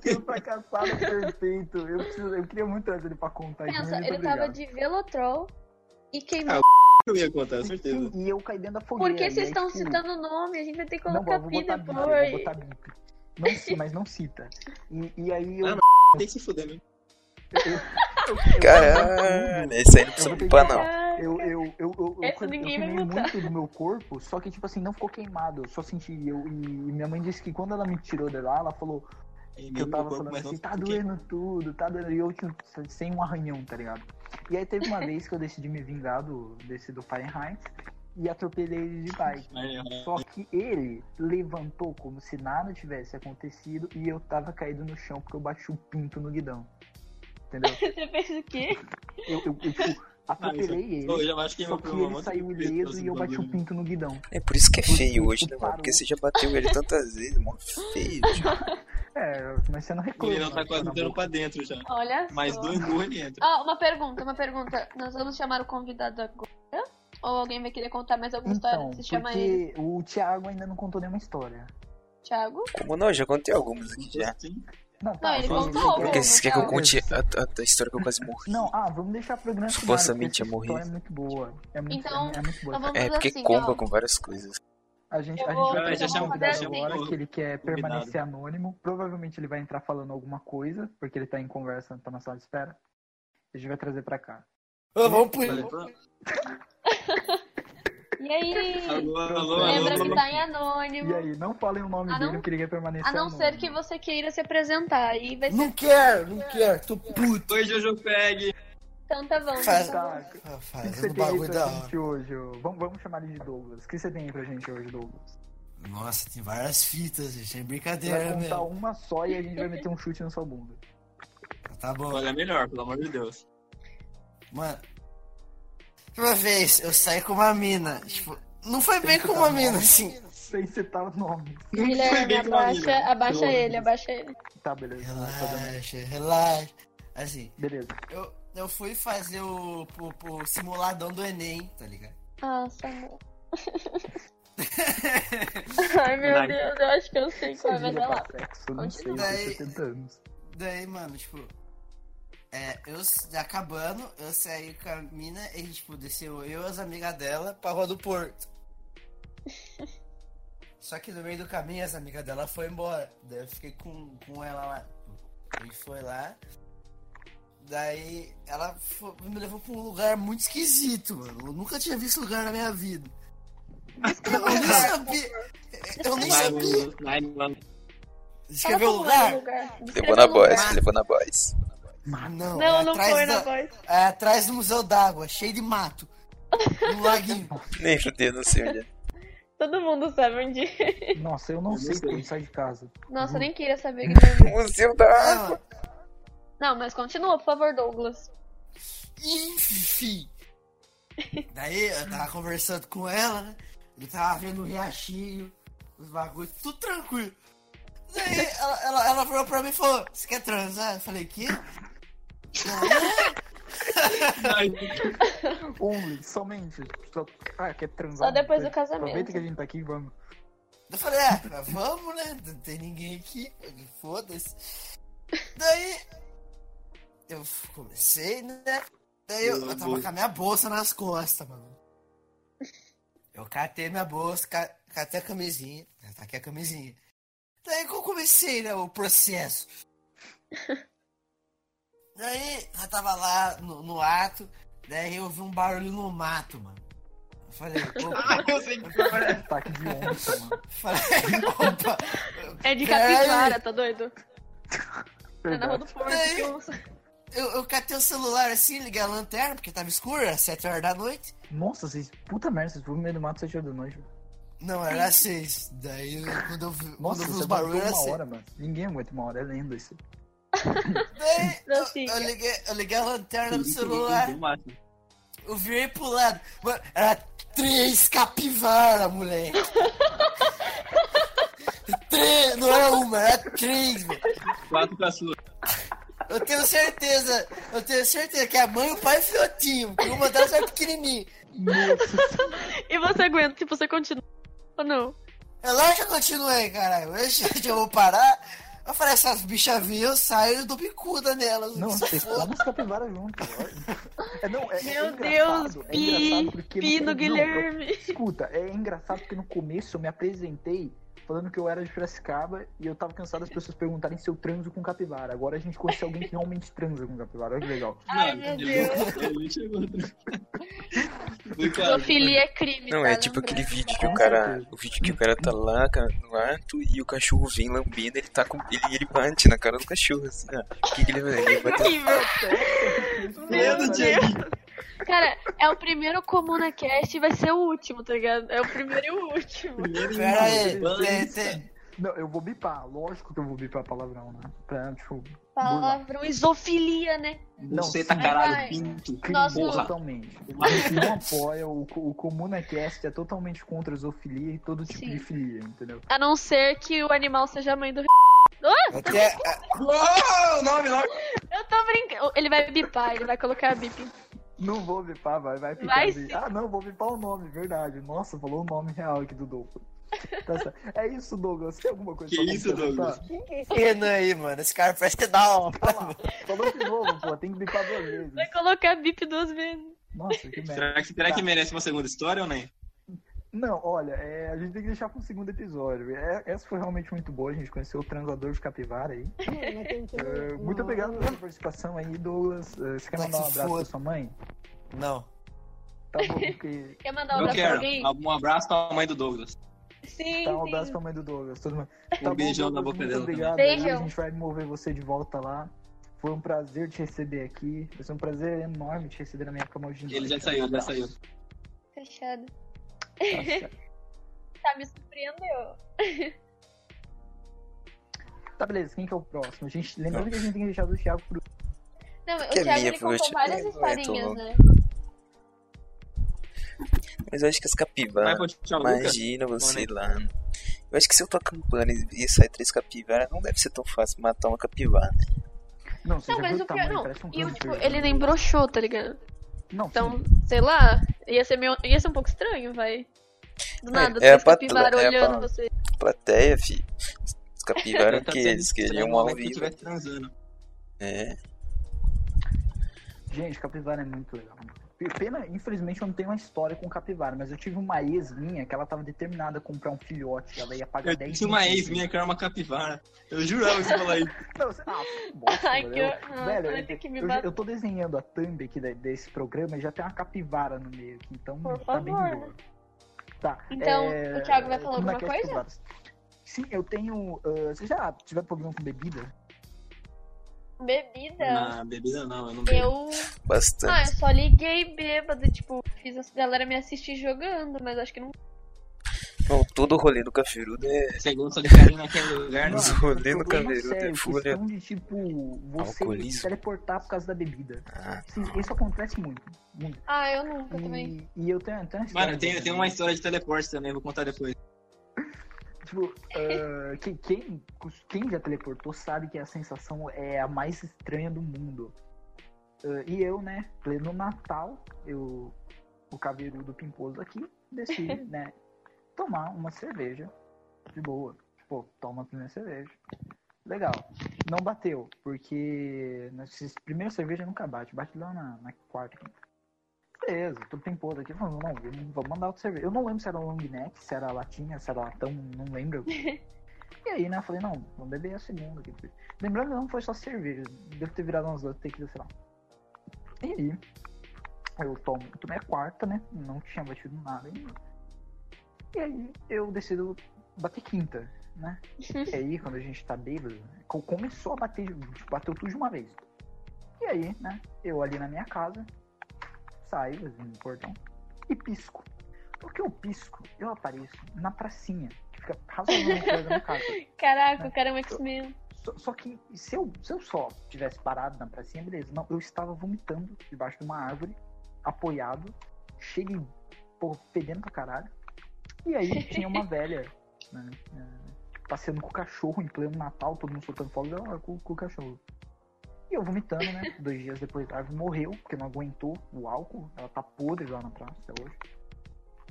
que fracassado perfeito. Eu, preciso, eu queria muito trazer ele pra contar isso. Pensa, ele tava de Velotrol e queimou. eu ia contar, certeza. E eu caí dentro da fogueira. Por que e vocês estão tipo, citando o nome? A gente vai ter que Não, colocar vou pi botar bip, depois. vou botar bip. Não, mas não cita. E, e aí eu. Ah, Tem que se fuder mesmo. eu- Caralho, esse aí não precisa ter não. Eu, eu, eu, eu, eu, ninguém vai muito do meu corpo, só que, tipo assim, não ficou queimado. Eu só senti. Eu, e minha mãe disse que quando ela me tirou de lá, ela falou que eu tava falando assim, tá doendo tudo, tá doendo. E eu, tipo, sem um arranhão, tá ligado? E aí teve uma vez que eu decidi me vingar do, desse do Fahrenheit e atropelei ele de bike. Só que ele levantou como se nada tivesse acontecido e eu tava caído no chão porque eu bati o pinto no guidão. Entendeu? Você fez o quê? Eu, eu, eu, tipo, atropelei ele. Eu acho que Só meu que ele saiu ileso e eu bati o pinto no guidão. É por isso que é feio hoje, né, mano? Porque você já bateu ele tantas vezes, mó feio. tio. É, mas você não O reclama. menino tá né, quase boca. pra dentro já. Olha Mais só. dois burros ele entra. Ah, uma pergunta, uma pergunta. Nós vamos chamar o convidado agora? Ou alguém vai querer contar mais alguma história? Então, Você chama ele, o Thiago ainda não contou nenhuma história. Thiago? Como não? Já contei algumas aqui já. Sim. Não, Não, ele contou. Porque você quer que eu conte a, a- a história que eu quase morri? Não, ah, vamos deixar pro grande Supostamente morrer. história É muito boa. É muito, Então, é, é muito boa. Então vamos É, porque assim, comba ó. com várias coisas. A gente, Eu a gente vai Ah, já trazer um convidado agora que ele quer permanecer anônimo. Provavelmente ele vai entrar falando alguma coisa, porque ele tá em conversa, tá na sala de espera. A gente vai trazer pra cá. Ô, vamos pro. E aí? Alô, alô, Lembra alô. que tá em anônimo. E aí, não falem o nome dele, não- porque ele quer permanecer A não anônimo. ser que você queira se apresentar. Aí vai ser. Não quero, não quero, tô puto. Oi, Jojo Peg. Então tá bom. Faz-. Tá, o que Ah, que Faz você um tem aí pra gente hoje? Vamos, vamos chamar ele de Douglas. O que você tem aí pra gente hoje, Douglas? Nossa, tem várias fitas, gente. É Você vai brincadeira, contar uma só e a gente vai meter um chute na sua bunda. Tá bom. Olha, melhor, pelo amor de Deus. Mano, uma vez eu saí com uma mina. Tipo, não foi bem com uma mina, assim. Sem citar o nome. Guilherme, abaixa, abaixa ele, abaixa ele. Tá, beleza. Relaxa, relaxa. Assim, Beleza. eu, eu fui fazer o, o, o simuladão do Enem, tá ligado? Nossa, amor. Ai, meu. Deus, eu acho que eu sei qual é, vai lá. Sexo, não sei, Daí- tenho 70 anos. Daí, mano, tipo, é, eu acabando, eu saí com a mina e, tipo, desceu eu e as amigas dela pra Rua do Porto. Só que no meio do caminho as amigas dela foi embora. Daí eu fiquei com, com ela lá. A gente foi lá. Daí ela fo- me levou pra um lugar muito esquisito, mano. Eu nunca tinha visto lugar na minha vida. Eu nem sabia. Eu nem sabia. Escreveu o lugar? Levou na boys, levou na boys. Não, Não, é não atrás foi da- na voz. É atrás do Museu d'Água, cheio de mato. no laguinho. Nem fudeu, não sei onde é. Todo mundo sabe onde. é. Nossa, eu não Eu sei sei. quando sai de casa. Nossa, eu nem queria saber, Guilherme. Museu da Água. mano. Não, mas continua, por favor, Douglas. Enfim. Daí eu tava conversando com ela, né? Ele tava vendo o riachinho, os bagulhos, tudo tranquilo. Daí ela, ela, ela virou pra mim e falou, você quer transar? Eu falei, que? Only, somente. Só, ah, quer transar? Só depois do Aproveita casamento. que a gente tá aqui e vamos. Eu falei, é, vamos, né? Não tem ninguém aqui, foda-se. Daí eu comecei, né? Daí eu, eu tava com a minha bolsa nas costas, mano. Eu catei minha bolsa, ca- catei a camisinha. Tá aqui a camisinha. Daí que eu comecei, né, o processo. Daí eu tava lá no, no ato, daí eu ouvi um barulho no mato, mano. Eu falei, opa, Eu sei que foi. Ataque de onça, mano. falei, opa. É de capivara, tá doido? É na rua do. Porto Ei. que eu... Eu, eu catei o celular assim, liguei a lanterna, porque tava escuro, era 7 horas da noite. Nossa, vocês. Puta merda, vocês foram no meio do mato 7 horas da noite. velho. Não, era 6. Daí, quando eu vi, quando Nossa, eu vi os barulhos, era uma 6. hora, mano. Ninguém aguenta uma hora, é lenda isso. Daí, eu, eu, liguei, eu liguei a lanterna do celular, eu virei pro lado. Mano, era três capivara, moleque. três, não era uma, era três, velho. Quatro sua. Eu tenho certeza, eu tenho certeza que a mãe, o pai e o filhotinho, porque uma delas era pequenininha. E você aguenta, tipo, você continua. Ou não? É lá que eu continuei, caralho. Eu já vou parar. Eu falei, essas bichas vinham, eu saio e dou bicuda nelas. Não, Se vocês foda. comem as capivaras juntos. É, não, é, é Meu engraçado, Deus, é Pi, engraçado porque Pi no- no não, Guilherme. eu- escuta, é engraçado porque no começo eu me apresentei falando que eu era de Piracicaba e eu tava cansado das pessoas perguntarem se eu transo com capivara. Agora a gente conhece alguém que realmente transa com capivara. Olha que legal. Ai, meu Deus. Ele chegou. Zoofilia é crime, Não, tá? é tipo aquele vídeo que o cara. O vídeo que o cara tá lá no ato e o cachorro vem lambendo, ele tá com. Ele, ele bate na cara do cachorro, assim, ó. O que, que ele vai Ele vai ter- Meu Diego. Cara, é o primeiro Comuna Cast e vai ser o último, tá ligado? É o primeiro e o último. Pera aí, Não, eu vou bipar. Lógico que eu vou bipar palavrão, né? Pra, tipo, burlar. Palavrão isofilia, né? Não, Você tá caralho, Vai. pinto. Nós não- totalmente. A gente não apoia, o, o ComunaCast é totalmente contra a zoofilia e todo tipo Sim. de filia, entendeu? A não ser que o animal seja a mãe do. eu tenho- ah, Oh, nome, nome. Eu tô brincando. Ele vai bipar, ele vai colocar bip. Não vou bipar, vai, vai ficar. Vai sim. Ah, não, vou bipar o nome, verdade. Nossa, falou o nome real aqui do Douglas. Tá é isso, Douglas. Tem alguma coisa Que pra isso? Douglas? Quem que é esse Renan aí, mano? Esse cara parece que dá uma. Falou de novo, pô. Tem que bipar duas vezes. Vai colocar bip duas vezes. Nossa, que merda. Será que, será Tá. que merece uma segunda história ou nem? Não, olha, é, a gente tem que deixar para um segundo episódio. É, essa foi realmente muito boa, a gente conheceu o transador de capivara aí. É, muito obrigado pela participação aí, Douglas. É, Você quer mandar um abraço pra sua mãe? Não. Tá bom, porque. Quer mandar um Eu abraço pra quero. alguém? Um abraço pra mãe do Douglas. Sim, Tá, um sim. abraço pra mãe do Douglas. Todo mundo. Um Tá bom, beijão na Douglas, boca muito dela obrigado. A gente vai mover você de volta lá. Foi um prazer te receber aqui. Vai ser um prazer enorme te receber na minha cama hoje de Ele já saiu, já saiu. Fechado. Tá. Tá, me surpreendeu. Tá, beleza. Quem que é o próximo? A gente, lembrando que a gente tem que deixar do Thiago pro. Não, Que é o Thiago minha, ele contou várias É, historinhas, né? Mas eu acho que as capivaras. Imagina você lá. Eu acho que se eu tô acampando e e sai três capivaras, não deve ser tão fácil matar uma capivara. Não, você Não, já mas viu o o pior, não. Um E o, câncer. tipo, ele nem broxou, tá ligado? Não, Então, sim. sei lá, ia ser, meio, ia ser um pouco estranho, vai. Do É, nada, é três capivaras é a olhando pa- você. Plateia, fi. Os capivaras Tá que eles queriam ao que vivo. estivesse transando. É. Gente, capivara é muito legal. Pena, infelizmente, eu não tenho uma história com capivara, mas eu tive uma ex minha que ela tava determinada a comprar um filhote. Ela ia pagar Eu 10 tinha uma ex minha que era uma capivara. Eu jurava que você falar isso. Não, você... Ah, bosta, Ai, que velho. Eu, eu, bater. eu tô desenhando a thumb aqui desse programa e já tem uma capivara no meio aqui, então Por tá bem favor. boa. Tá. Então, é, o Thiago vai falar é alguma é coisa? Sim, eu tenho. ah, você já tiver problema com bebida? Bebida. Na bebida não, eu não bebo. Eu. Ah, Bastante. eu só liguei bêbado, tipo, fiz a galera me assistir jogando, mas acho que não. Não, todo rolê no Caferudo é. De cair naquele lugar, não? Os rolê no Caveirudo é questão de, tipo, você Alcoolismo. se teleportar por causa da bebida. Ah, Isso, isso acontece muito, muito. Ah, eu nunca também. E, e eu tenho, tenho uma história Mano, tem, também. tem uma história de teleporte também, vou contar depois. Tipo, ah, quem, quem, quem já teleportou sabe que a sensação é a mais estranha do mundo. Ah, e eu, né, pleno Natal, eu, o caveirudo pimposo aqui, decidi, né, tomar uma cerveja de boa. Pô, toma a primeira cerveja. Legal. Não bateu, porque nessas primeiras cervejas nunca bate, bate lá na, na quarta, quinta. Beleza, tô pimposo aqui, falando, não, vamos- mandar outra cerveja. Eu não lembro se era long neck, se era latinha, se era latão, não lembro. E aí, né, eu falei, não, vamos beber a segunda aqui. Lembrando que não foi só cerveja, deve ter virado umas duas tequilas, sei lá. E aí, eu tomo, tomei a quarta, né, não tinha batido nada ainda. E aí, eu decido bater quinta, né. E aí, quando a gente tá bêbado, co- começou a bater, tipo, bateu tudo de uma vez. E aí, né, eu ali na minha casa, saio, no portão, e pisco. Porque eu pisco, eu apareço na pracinha, que fica razoavelmente perto da minha casa. Caraca, o cara é um X-Men. Só, só que se eu, se eu só tivesse parado na pracinha, beleza. Não, eu estava vomitando debaixo de uma árvore, apoiado, de pô, fedendo pra caralho. E aí tinha uma velha, né, é, passeando com o cachorro em pleno Natal, todo mundo soltando fogo ela com, com o cachorro. E eu vomitando, né? Dois dias depois a árvore morreu, porque não aguentou o álcool, ela tá podre lá na praça até hoje.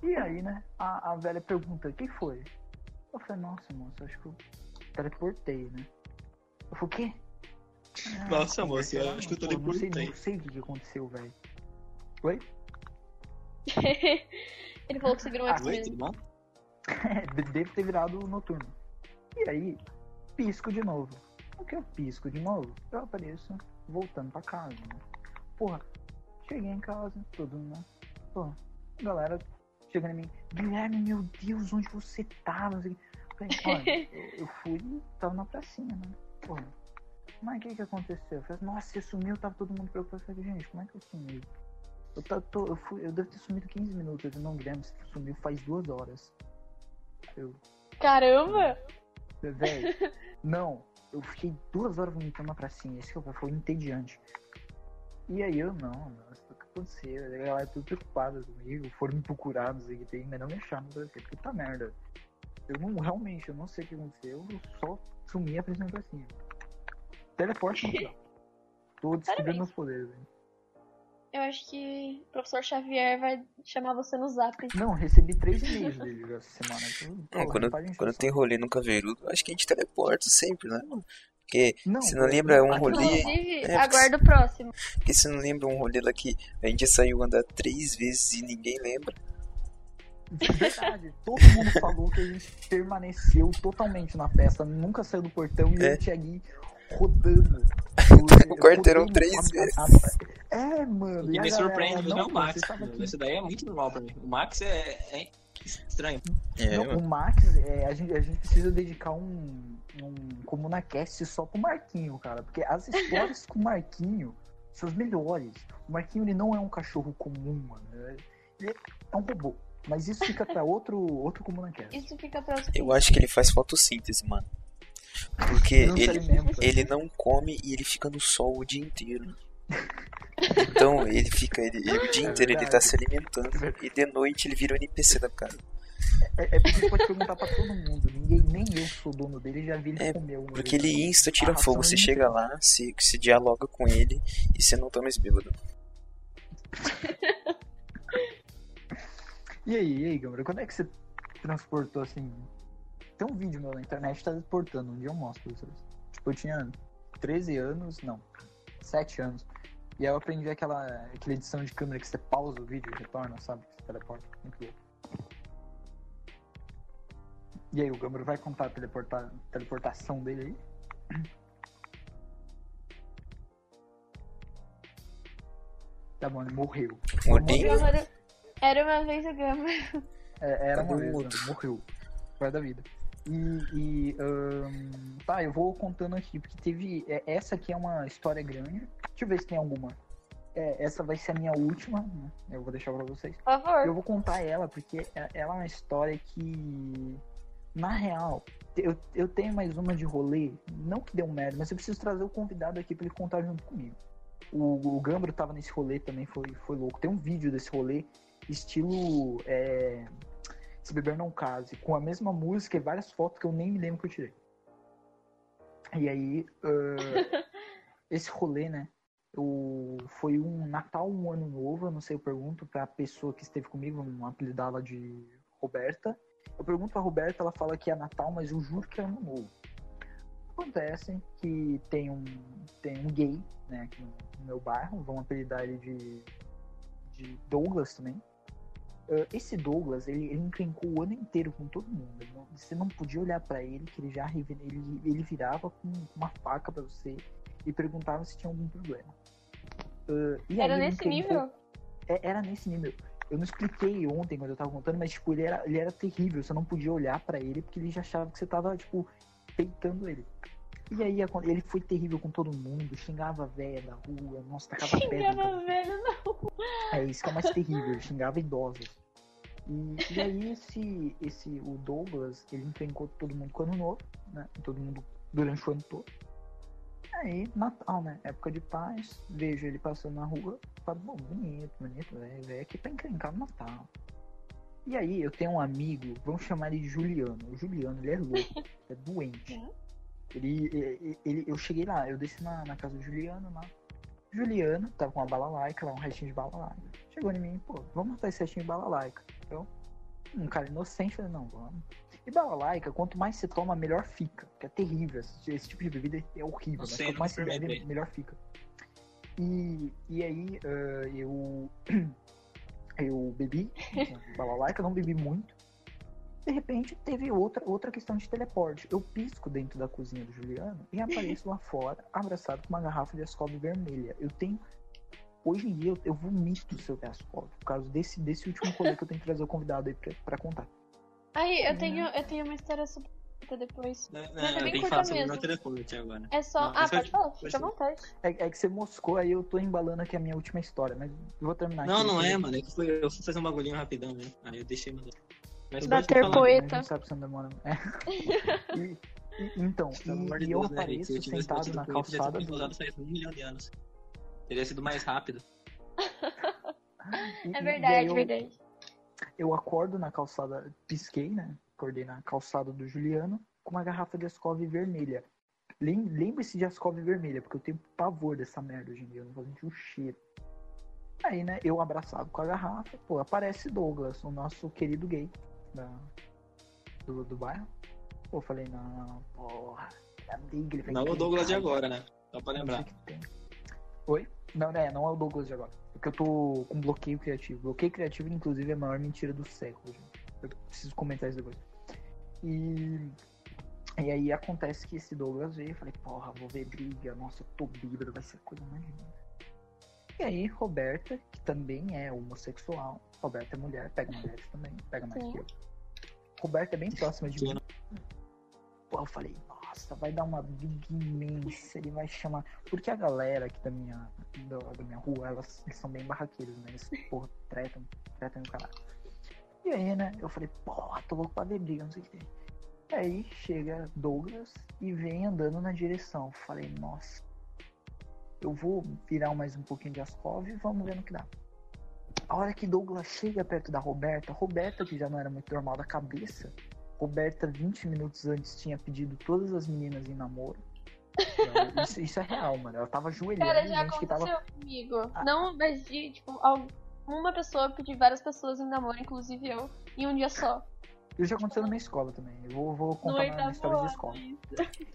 E aí, né, a, a velha pergunta, o que foi? Eu falei, nossa, moça, acho que eu teleportei, né? Eu falei, o quê? Ah, Nossa, moça, eu acho que eu pô, não sei, teleportei. não sei o que, aconteceu, velho. Oi? Ele falou que você virou um Ah, Oi, X-Men. tudo bom? É, deve ter virado noturno. E aí, pisco de novo. O que eu pisco de novo? Eu apareço voltando pra casa. Né? Porra, cheguei em casa, todo mundo, né? Porra, a galera chegando em mim, Guilherme, meu Deus, onde você tava? Eu Falei, eu, eu fui, tava na pracinha, né? Porra. Mas o que que aconteceu? Eu falei, nossa, você sumiu, tava todo mundo preocupado. Eu falei, gente, como é que eu sumi? Eu, tá- tô, eu, fui, eu devo ter sumido 15 minutos. Eu falei, não, Guilherme, você sumiu faz duas horas. Eu, Caramba! Velho, não, eu fiquei duas horas vomitando na pracinha, esse que eu- foi entediante. E aí eu, não, nossa, o que aconteceu? A galera tudo preocupada comigo, foram me procurar, não sei o que tem, mas não me acharam no Brasil, puta merda. Eu não, realmente, eu não sei o que aconteceu, eu só sumi a pracinha na pracinha. Teleporte natural. Tô descobrindo meus poderes, velho. Eu acho que o professor Xavier vai chamar você no zap. Não, recebi três e-mails dele já essa semana. então, porra, quando, quando o tem rolê no Caveirudo, acho que a gente teleporta sempre, né, mano? Porque Não, se não é, lembra, é um rolê. Inclusive, É, aguardo o próximo. Porque se não lembra um rolê lá que a gente saiu andar três vezes e ninguém lembra. Verdade, todo mundo falou que a gente permaneceu totalmente na festa, nunca saiu do portão e É. eu tinha ali rodando. O quarteirão três vezes. É, mano. O que a me galera, surpreende não, é o pô, Max. aqui. Isso daí é muito normal pra mim. O Max é, é estranho. É, Não, o Max, é, a, gente, a gente precisa dedicar um, um ComunaCast só pro Marquinho, cara. Porque as histórias com o Marquinho são as melhores. O Marquinho ele não é um cachorro comum, mano. Ele é um robô. Mas isso fica pra outro, outro ComunaCast. Isso fica pra os Eu acho que ele faz fotossíntese, mano. Porque Ele não ele, ele não come e ele fica no sol o dia inteiro. Então ele fica. Ele, ele- o dia É inteiro ele tá se alimentando. E de noite ele vira o NPC da casa. É, é porque pode perguntar pra todo mundo. Ninguém, nem eu sou dono dele, já vi ele É, comer um. Porque ele insta, tira fogo. Você é chega lá, se, se dialoga com ele e você não tá mais bêbado. E aí, e aí, Gambra, quando é que você transportou assim? Tem um vídeo meu na internet tá transportando, um dia eu mostro pra vocês. Tipo, eu tinha 13 anos, não, 7 anos. E aí eu aprendi aquela, aquela edição de câmera que você pausa o vídeo e retorna, sabe? Que você teleporta. Muito louco. E aí, o Gambra vai contar a teleporta, teleportação dele aí? Tá bom, ele morreu. Morri. Gâmaro- Era uma vez o Gama. É, era uma Cadê o vez, morreu. Foi da vida. E, e, ahn, tá, eu vou contando aqui, porque teve. é, Essa aqui é uma história grande. Deixa eu ver se tem alguma. É, essa vai ser a minha última, né? Eu vou deixar pra vocês. Por favor. Eu vou contar ela, porque é- ela é uma história que. Na real, eu, eu tenho mais uma de rolê. Não que deu merda, mas eu preciso trazer o convidado aqui pra ele contar junto comigo. O, o Gambro tava nesse rolê também, foi, foi louco. Tem um vídeo desse rolê, estilo. É, Se Beber Não Case, com a mesma música e várias fotos que eu nem me lembro que eu tirei. E aí, ah, esse rolê, né? Eu, foi um Natal, um Ano Novo, eu não sei, eu pergunto pra pessoa que esteve comigo, vamos apelidar ela de Roberta. Eu pergunto pra Roberta, ela fala que é Natal, mas eu juro que é Ano Novo. Acontece que tem um, tem um gay, né, aqui no, no meu bairro, vamos apelidar ele de, de Douglas também. Ah, esse Douglas, ele, ele encrencou o ano inteiro com todo mundo. Não- você não podia olhar pra ele, que ele já ele, ele virava com uma faca pra você e perguntava se tinha algum problema. Aí Era nesse nível? é, era nesse nível. Eu não expliquei ontem quando eu tava contando, mas tipo, ele era, ele era terrível. Você não podia olhar pra ele porque ele já achava que você tava, tipo, peitando ele. E aí ele foi terrível com todo mundo, xingava a véia da rua, nossa, tacava pedra. em todo Xingava velho, não. é isso que é o mais terrível, ele xingava idosos. E, e aí esse, esse, o Douglas, ele encrencou todo mundo com o ano novo, né? Todo mundo durante o ano todo. Aí, Natal, né? Época de paz, vejo ele passando na rua, falo, bom, bonito, bonito, velho, veio aqui pra encrencar no Natal. E aí, eu tenho um amigo, vamos chamar ele de Juliano. O Juliano, ele é louco, é doente. Ele, ele, eu cheguei lá, eu desci na, na casa do Juliano lá. Juliano tava com uma balalaica lá, um restinho de balalaica. Chegou em mim, pô, vamos matar esse restinho de balalaica. Eu, um cara inocente, falei, não, vamos. E balalaica, quanto mais você toma, melhor fica. Que é terrível. Esse, esse tipo de bebida é horrível, Não mas sei, quanto mais você bebe, melhor fica. E, e aí, ah, eu. Eu bebi balalaica, não bebi muito. De repente, teve outra, outra questão de teleporte. Eu pisco dentro da cozinha do Juliano e apareço lá fora, abraçado com uma garrafa de Ascov vermelha. Eu tenho. Hoje em dia, eu, eu vomito se eu ver Ascov, por causa desse, desse último rolê que eu tenho que trazer o convidado aí pra, pra contar. Aí, eu Uhum. tenho, eu tenho uma história super depois. Não, não, é eu bem tenho que curta falar sobre o mesmo. meu teleporte agora. É só. Não, ah, mas pode falar, pode fica à vontade. É, é que você moscou, aí eu tô embalando aqui a minha última história, mas eu vou terminar Não, aqui. não é, porque- mano. É que foi, eu fui fazer um bagulhinho rapidão, né? Aí eu deixei, mano. Mas Da pode ter falar. poeta. A gente sabe se não demora. É. E- e- então, e, e eu Deus, né, apareço tivesse sentado na calçada tinha do... um milhão de anos. Teria sido mais rápido. É verdade, eu, verdade. eu acordo na calçada, pisquei, né? Acordei na calçada do Juliano com uma garrafa de Ascov vermelha. Lem- Lembre-se de Ascov vermelha, porque eu tenho pavor dessa merda hoje em dia, eu não vou sentir o cheiro. Aí, né, eu abraçado com a garrafa, pô, aparece Douglas, o nosso querido gay da, do, do bairro. Eu falei, não, porra, é amigo, ele vai Não é o Douglas de agora, né? Só pra lembrar. Oi? Não, né, não é o Douglas de agora. Porque eu tô com bloqueio criativo. Bloqueio criativo, inclusive, é a maior mentira do século, gente. Eu preciso comentar isso depois. E. E aí acontece que esse Douglas veio, eu falei, porra, vou ver briga, nossa, eu tô bêbado, vai ser coisa mais linda. E aí, Roberta, que também é homossexual, Roberta é mulher, pega mulheres também, pega mais Sim. que eu. Roberta é bem próxima de Sim. mim. Pô, eu falei, nossa, vai dar uma briga imensa, ele vai chamar. Porque a galera aqui da minha, da, da minha rua, elas, eles são bem barraqueiros, né? Eles, porra, tretam, tretam no caralho. E aí, né, eu falei, porra, tô louco pra ver briga, não sei o que tem. E aí chega Douglas e vem andando na direção. Falei, nossa, eu vou virar mais um pouquinho de Ascov e vamos ver no que dá. A hora que Douglas chega perto da Roberta, Roberta, que já não era muito normal da cabeça, Roberta, 20 minutos antes, tinha pedido todas as meninas em namoro. Isso, isso é real, mano. Ela tava ajoelhando Cara, já gente que aconteceu tava. comigo. Ah. Não, mas de, tipo, uma pessoa pedir várias pessoas em namoro, inclusive eu, em um dia só. Isso já aconteceu na minha escola também. Eu vou, vou contar na, na oitavo história de escola. isso.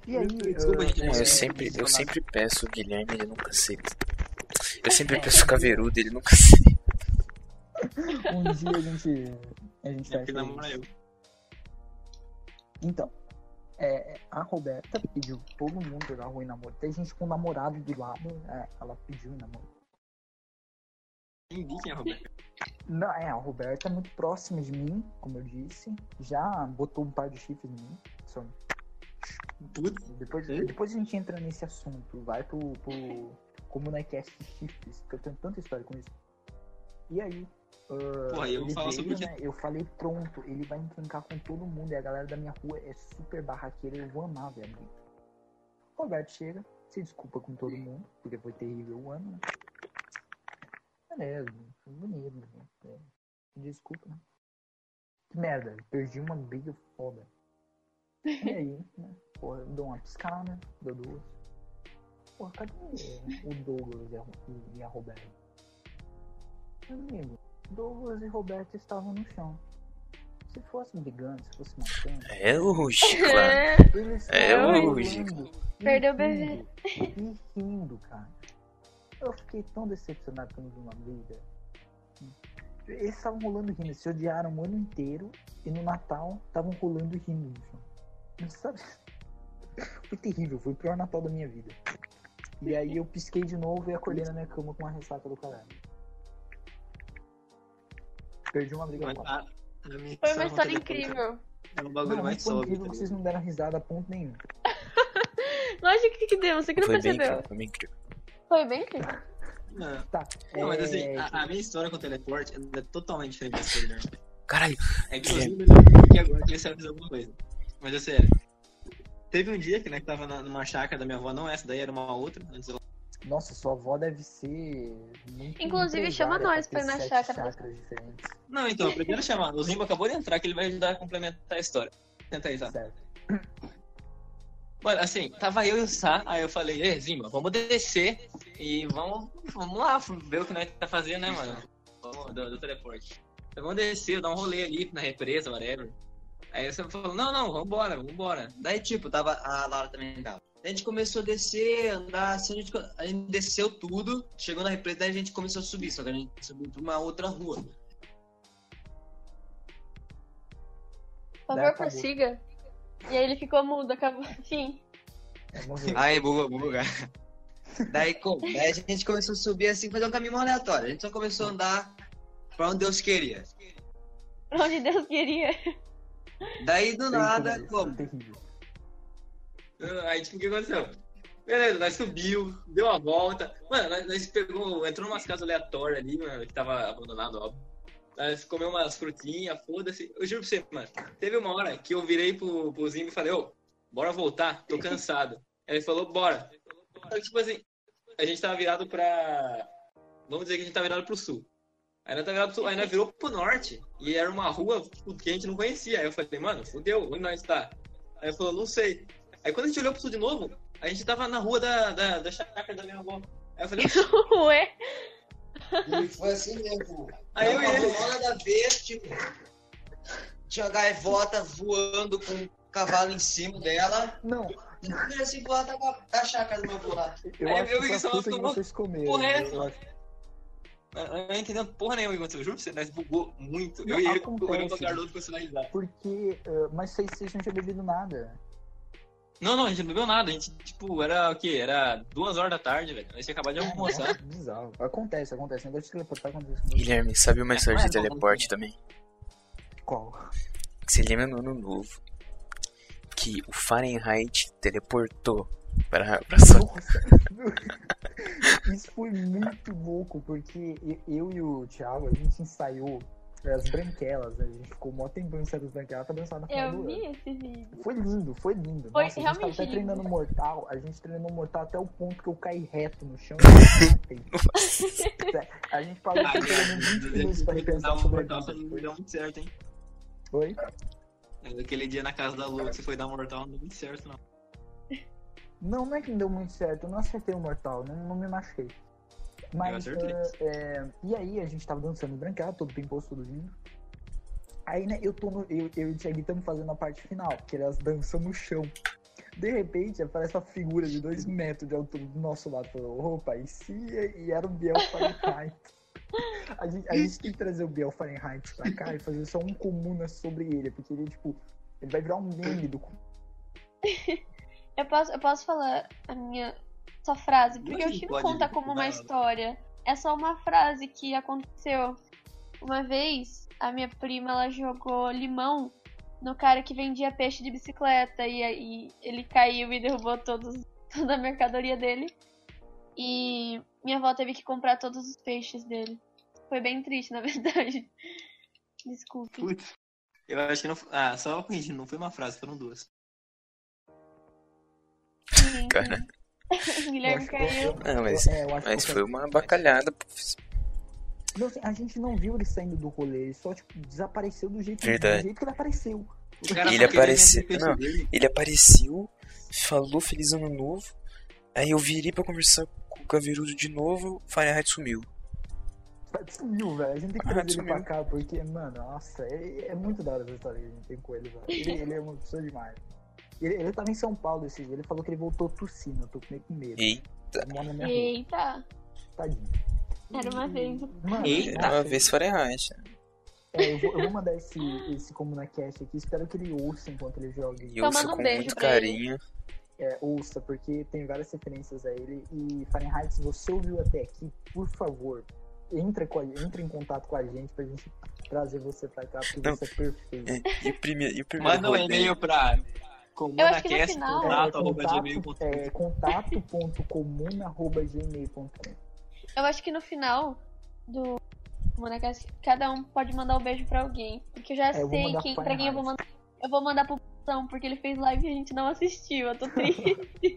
E aí. Desculpa, É, eu sempre, eu é, sempre peço o Guilherme, ele nunca aceita. Eu sempre peço o Caveirudo, ele nunca aceita. um dia a gente. A gente É namora isso. Então, é, a Roberta pediu todo mundo rua em namoro. Tem gente com namorado do lado, é, ela pediu em namoro. Quem é Roberto. Não, é, a Roberta é muito próxima de mim, como eu disse. Já botou um par de chifres em mim. Só... Putz, Depois, depois a gente entra nesse assunto. Vai pro, pro como na cast de chifres, porque eu tenho tanta história com isso. E aí? Ah, Porra, eu veio, né, Eu falei, pronto, ele vai encrencar com todo mundo. E a galera da minha rua é super barraqueira, eu vou amar ver a briga. Roberto chega, se desculpa com todo mundo, porque foi terrível o ano, né? Beleza, foi bonito. né? É, Desculpa, né? Que merda, perdi uma briga foda. E aí, né? Porra, eu dou uma piscada, dou duas. Porra, cadê o Douglas e a, e a Roberta? Meu amigo, Douglas e Roberta estavam no chão. Se fosse brigando, se fosse matando, É lógico, claro. É, eles É estavam lógico. rolando e Perdeu o rindo, E rindo, cara. Eu fiquei tão decepcionado quando vi uma briga. Eles estavam rolando rindo, se odiaram o ano inteiro e no Natal estavam rolando e rindo no chão. Mas Sabe? Foi terrível, foi o pior Natal da minha vida. E aí eu pisquei de novo e acordei na minha cama com uma ressaca do caralho. Perdi uma briga mas foda. a- a Foi uma história incrível. É um bagulho Não, mais sóbrio. incrível tá que vocês não deram risada a ponto nenhum. Lógico que deu, você que não Foi bem percebeu. incrível, foi bem incrível. Foi bem incrível. Não, Tá. não, mas é, assim, a, a minha história com o teleporte é totalmente diferente da sua, Guilherme. Caralho, É que inclusive eu aqui agora que você vai fazer alguma coisa. Mas é sério. Teve um dia que, né, que tava na- numa chácara da minha avó, não essa daí, era uma outra. Antes ela... Nossa, sua avó deve ser muito Inclusive, chama nós pra ir na chácara. Não, então, primeiro chamar. O Zimba acabou de entrar, que ele vai ajudar a complementar a história. Tenta aí, tá? Certo. Mano, assim, tava eu e o Sá, aí eu falei, ei, Zimba, vamos descer e vamos, vamos lá ver o que nós tá fazendo, né, mano? Vamos, do, do teleporte. Então, vamos descer, dar um rolê ali na represa, whatever. Aí você falou, não, não, vambora, vambora. Daí, tipo, tava. A Laura também tava. A gente começou a descer, andar, assim, a gente, a gente desceu tudo, chegou na represa, daí a gente começou a subir, só que a gente subiu pra uma outra rua. Por favor, prossiga. E aí ele ficou mudo, acabou. Enfim. Aí, buga, buga. Daí, como? Daí a gente começou a subir assim, fazer um caminho aleatório. A gente só começou a andar pra onde Deus queria. Pra onde Deus queria. Daí, do Tem nada, como. Aí, tipo, o que aconteceu? Beleza, nós subiu, deu a volta. Mano, nós, nós pegou, entrou numas casas aleatórias ali, mano, que tava abandonado, óbvio. Nós comemos umas frutinhas, foda-se. Eu juro pra você, mano, teve uma hora que eu virei pro, pro Zimbo e falei, ô, bora voltar, tô cansado. Ele falou, bora. Que, tipo assim, a gente tava virado pra... Vamos dizer que a gente tava virado pro sul. Aí nós tava virado pro sul, aí nós virou pro norte. E era uma rua tipo, que a gente não conhecia. Aí eu falei, mano, fudeu, onde nós tá? Aí ele falou, não sei. Aí quando a gente olhou pro sul de novo, a gente tava na rua da, da, da chácara da minha avó. Aí eu falei, Ué. E foi assim mesmo. Aí eu e ele- Uma da vez, tipo. Tinha gaivota voando com um cavalo em cima dela. Não, E assim voar da, da chácara do meu avô lá. eu Aí acho eu que vi foi que a que vocês comeram. Porra, é eu acho. Eu não entendendo porra nenhuma o que aconteceu. Juro pra você, nós bugou muito. Não, eu e ele olhando pra cara do outro com sinalizar. Porque. ah, mas vocês, vocês não tinham bebido nada. Não, não, a gente não bebeu nada. A gente, tipo, era o quê? Era duas horas da tarde, velho. Nós tinha acabado de almoçar. Nossa, bizarro. Acontece, acontece. Negócio de teleportar acontece você. Guilherme, sabe uma história de é bom, teleporte também? Qual? Você lembra no ano novo que o Fahrenheit teleportou para, para. Nossa, isso foi muito louco, porque eu e o Thiago, a gente ensaiou as branquelas, né? a gente ficou mó tempão ensaiando as branquelas pra dançar no final Eu do vi esse vídeo. Foi lindo, foi lindo. Foi Nossa, a gente tava realmente até treinando lindo. mortal, a gente treinou mortal até o ponto que eu caí reto no chão e. A gente parou pelo menos 20 minutos pra Dá repensar um sobre mortal, isso. não deu muito certo, hein? Foi? Aquele dia na casa da Lua que você foi dar mortal, não deu muito certo, não. Não, não é que não deu muito certo, eu não acertei o mortal, não, não me machuquei. Mas, ah, é, e aí a gente tava dançando branquela, todo pimposo, todo lindo. Aí, né, eu tô no, eu, eu e o Thiago estamos fazendo a parte final, que era as danças no chão. De repente, aparece uma figura de dois metros de altura do nosso lado, falou, opa, e se, e era o Biel Fahrenheit. A gente, a gente tem que trazer o Biel Fahrenheit pra cá e fazer só um comuna sobre ele, porque ele, tipo, ele vai virar um meme do Eu posso, eu posso falar a minha só frase, porque o pode, conta como uma história. É só uma frase que aconteceu. Uma vez, a minha prima ela jogou limão no cara que vendia peixe de bicicleta e aí ele caiu e derrubou todos, toda a mercadoria dele. E minha avó teve que comprar todos os peixes dele. Foi bem triste, na verdade. Desculpe. Putz. Eu acho que não. foi- Ah, só corrigindo, não foi uma frase, foram duas. Sim. Cara. Guilherme Eu acho- caiu. Não, mas, É, eu acho mas que- foi uma bacalhada. pô. Não, assim, a gente não viu ele saindo do rolê, ele só tipo, desapareceu do jeito, Verdade. do jeito que ele apareceu. Ele queria apareceu- não. Ele apareceu, falou feliz ano novo. Aí eu virei pra conversar com o Caverudo de novo, o Fahrenheit sumiu. Sumiu, velho. A gente tem que Ah, trazer ele sumiu. pra cá, porque, mano, nossa, é, é muito da hora essa história que a gente tem com ele, velho. Ele, ele é uma pessoa demais. Ele, ele tava em São Paulo esse dia, ele falou que ele voltou tossindo, eu tô meio com medo. E rua, Eita, tadinho. era uma vez. Mano, Eita. nossa, uma vez Fahrenheit. é, eu, vou, eu vou mandar esse, esse ComunaCast aqui, espero que ele ouça enquanto ele joga. E manda um com beijo muito carinho. É, ouça, porque tem várias referências a ele. E Fahrenheit, se você ouviu até aqui, por favor, entra, com a, entra em contato com a gente pra gente trazer você pra cá, porque Não. você é perfeito. É, e o primeiro, e o primeiro Manda um e-mail pra Eu acho que no comunacast, final- contato, É, contato, Eu acho que no final do Monacast, cada um pode mandar um beijo pra alguém. Porque eu já É, eu sei mandar quem, pra quem eu vou mandar. Eu vou mandar pro Brunão, porque ele fez live e a gente não assistiu. Eu tô triste.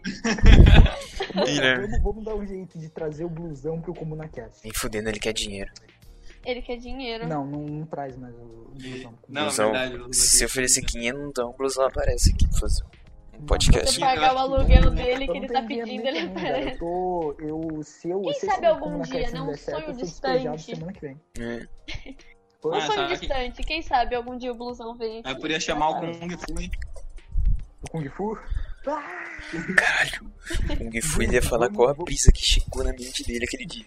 Né? Vamos, vamos dar um jeito de trazer o blusão pro ComunaCast. Nem fudendo, ele quer dinheiro. Ele quer dinheiro. Não, não, não traz mais o blusão. Não, Blusão, verdade, eu- se oferecer 500, então o blusão aparece aqui pra fazer um podcast. Sim, pagar eu o aluguel dele que Eu ele tá pedindo, ele aparece. Eu tô. Eu, se eu, Quem se sabe algum dia, não né? Um sonho eu distante. semana que vem. É. Um Ah, sonho sabe que- distante. Quem sabe algum dia o blusão vem Aí aqui. podia chamar o Kung Fu, hein? O Kung Fu? Caralho. Kung Fu ele ia falar qual a brisa que chegou na mente dele aquele dia.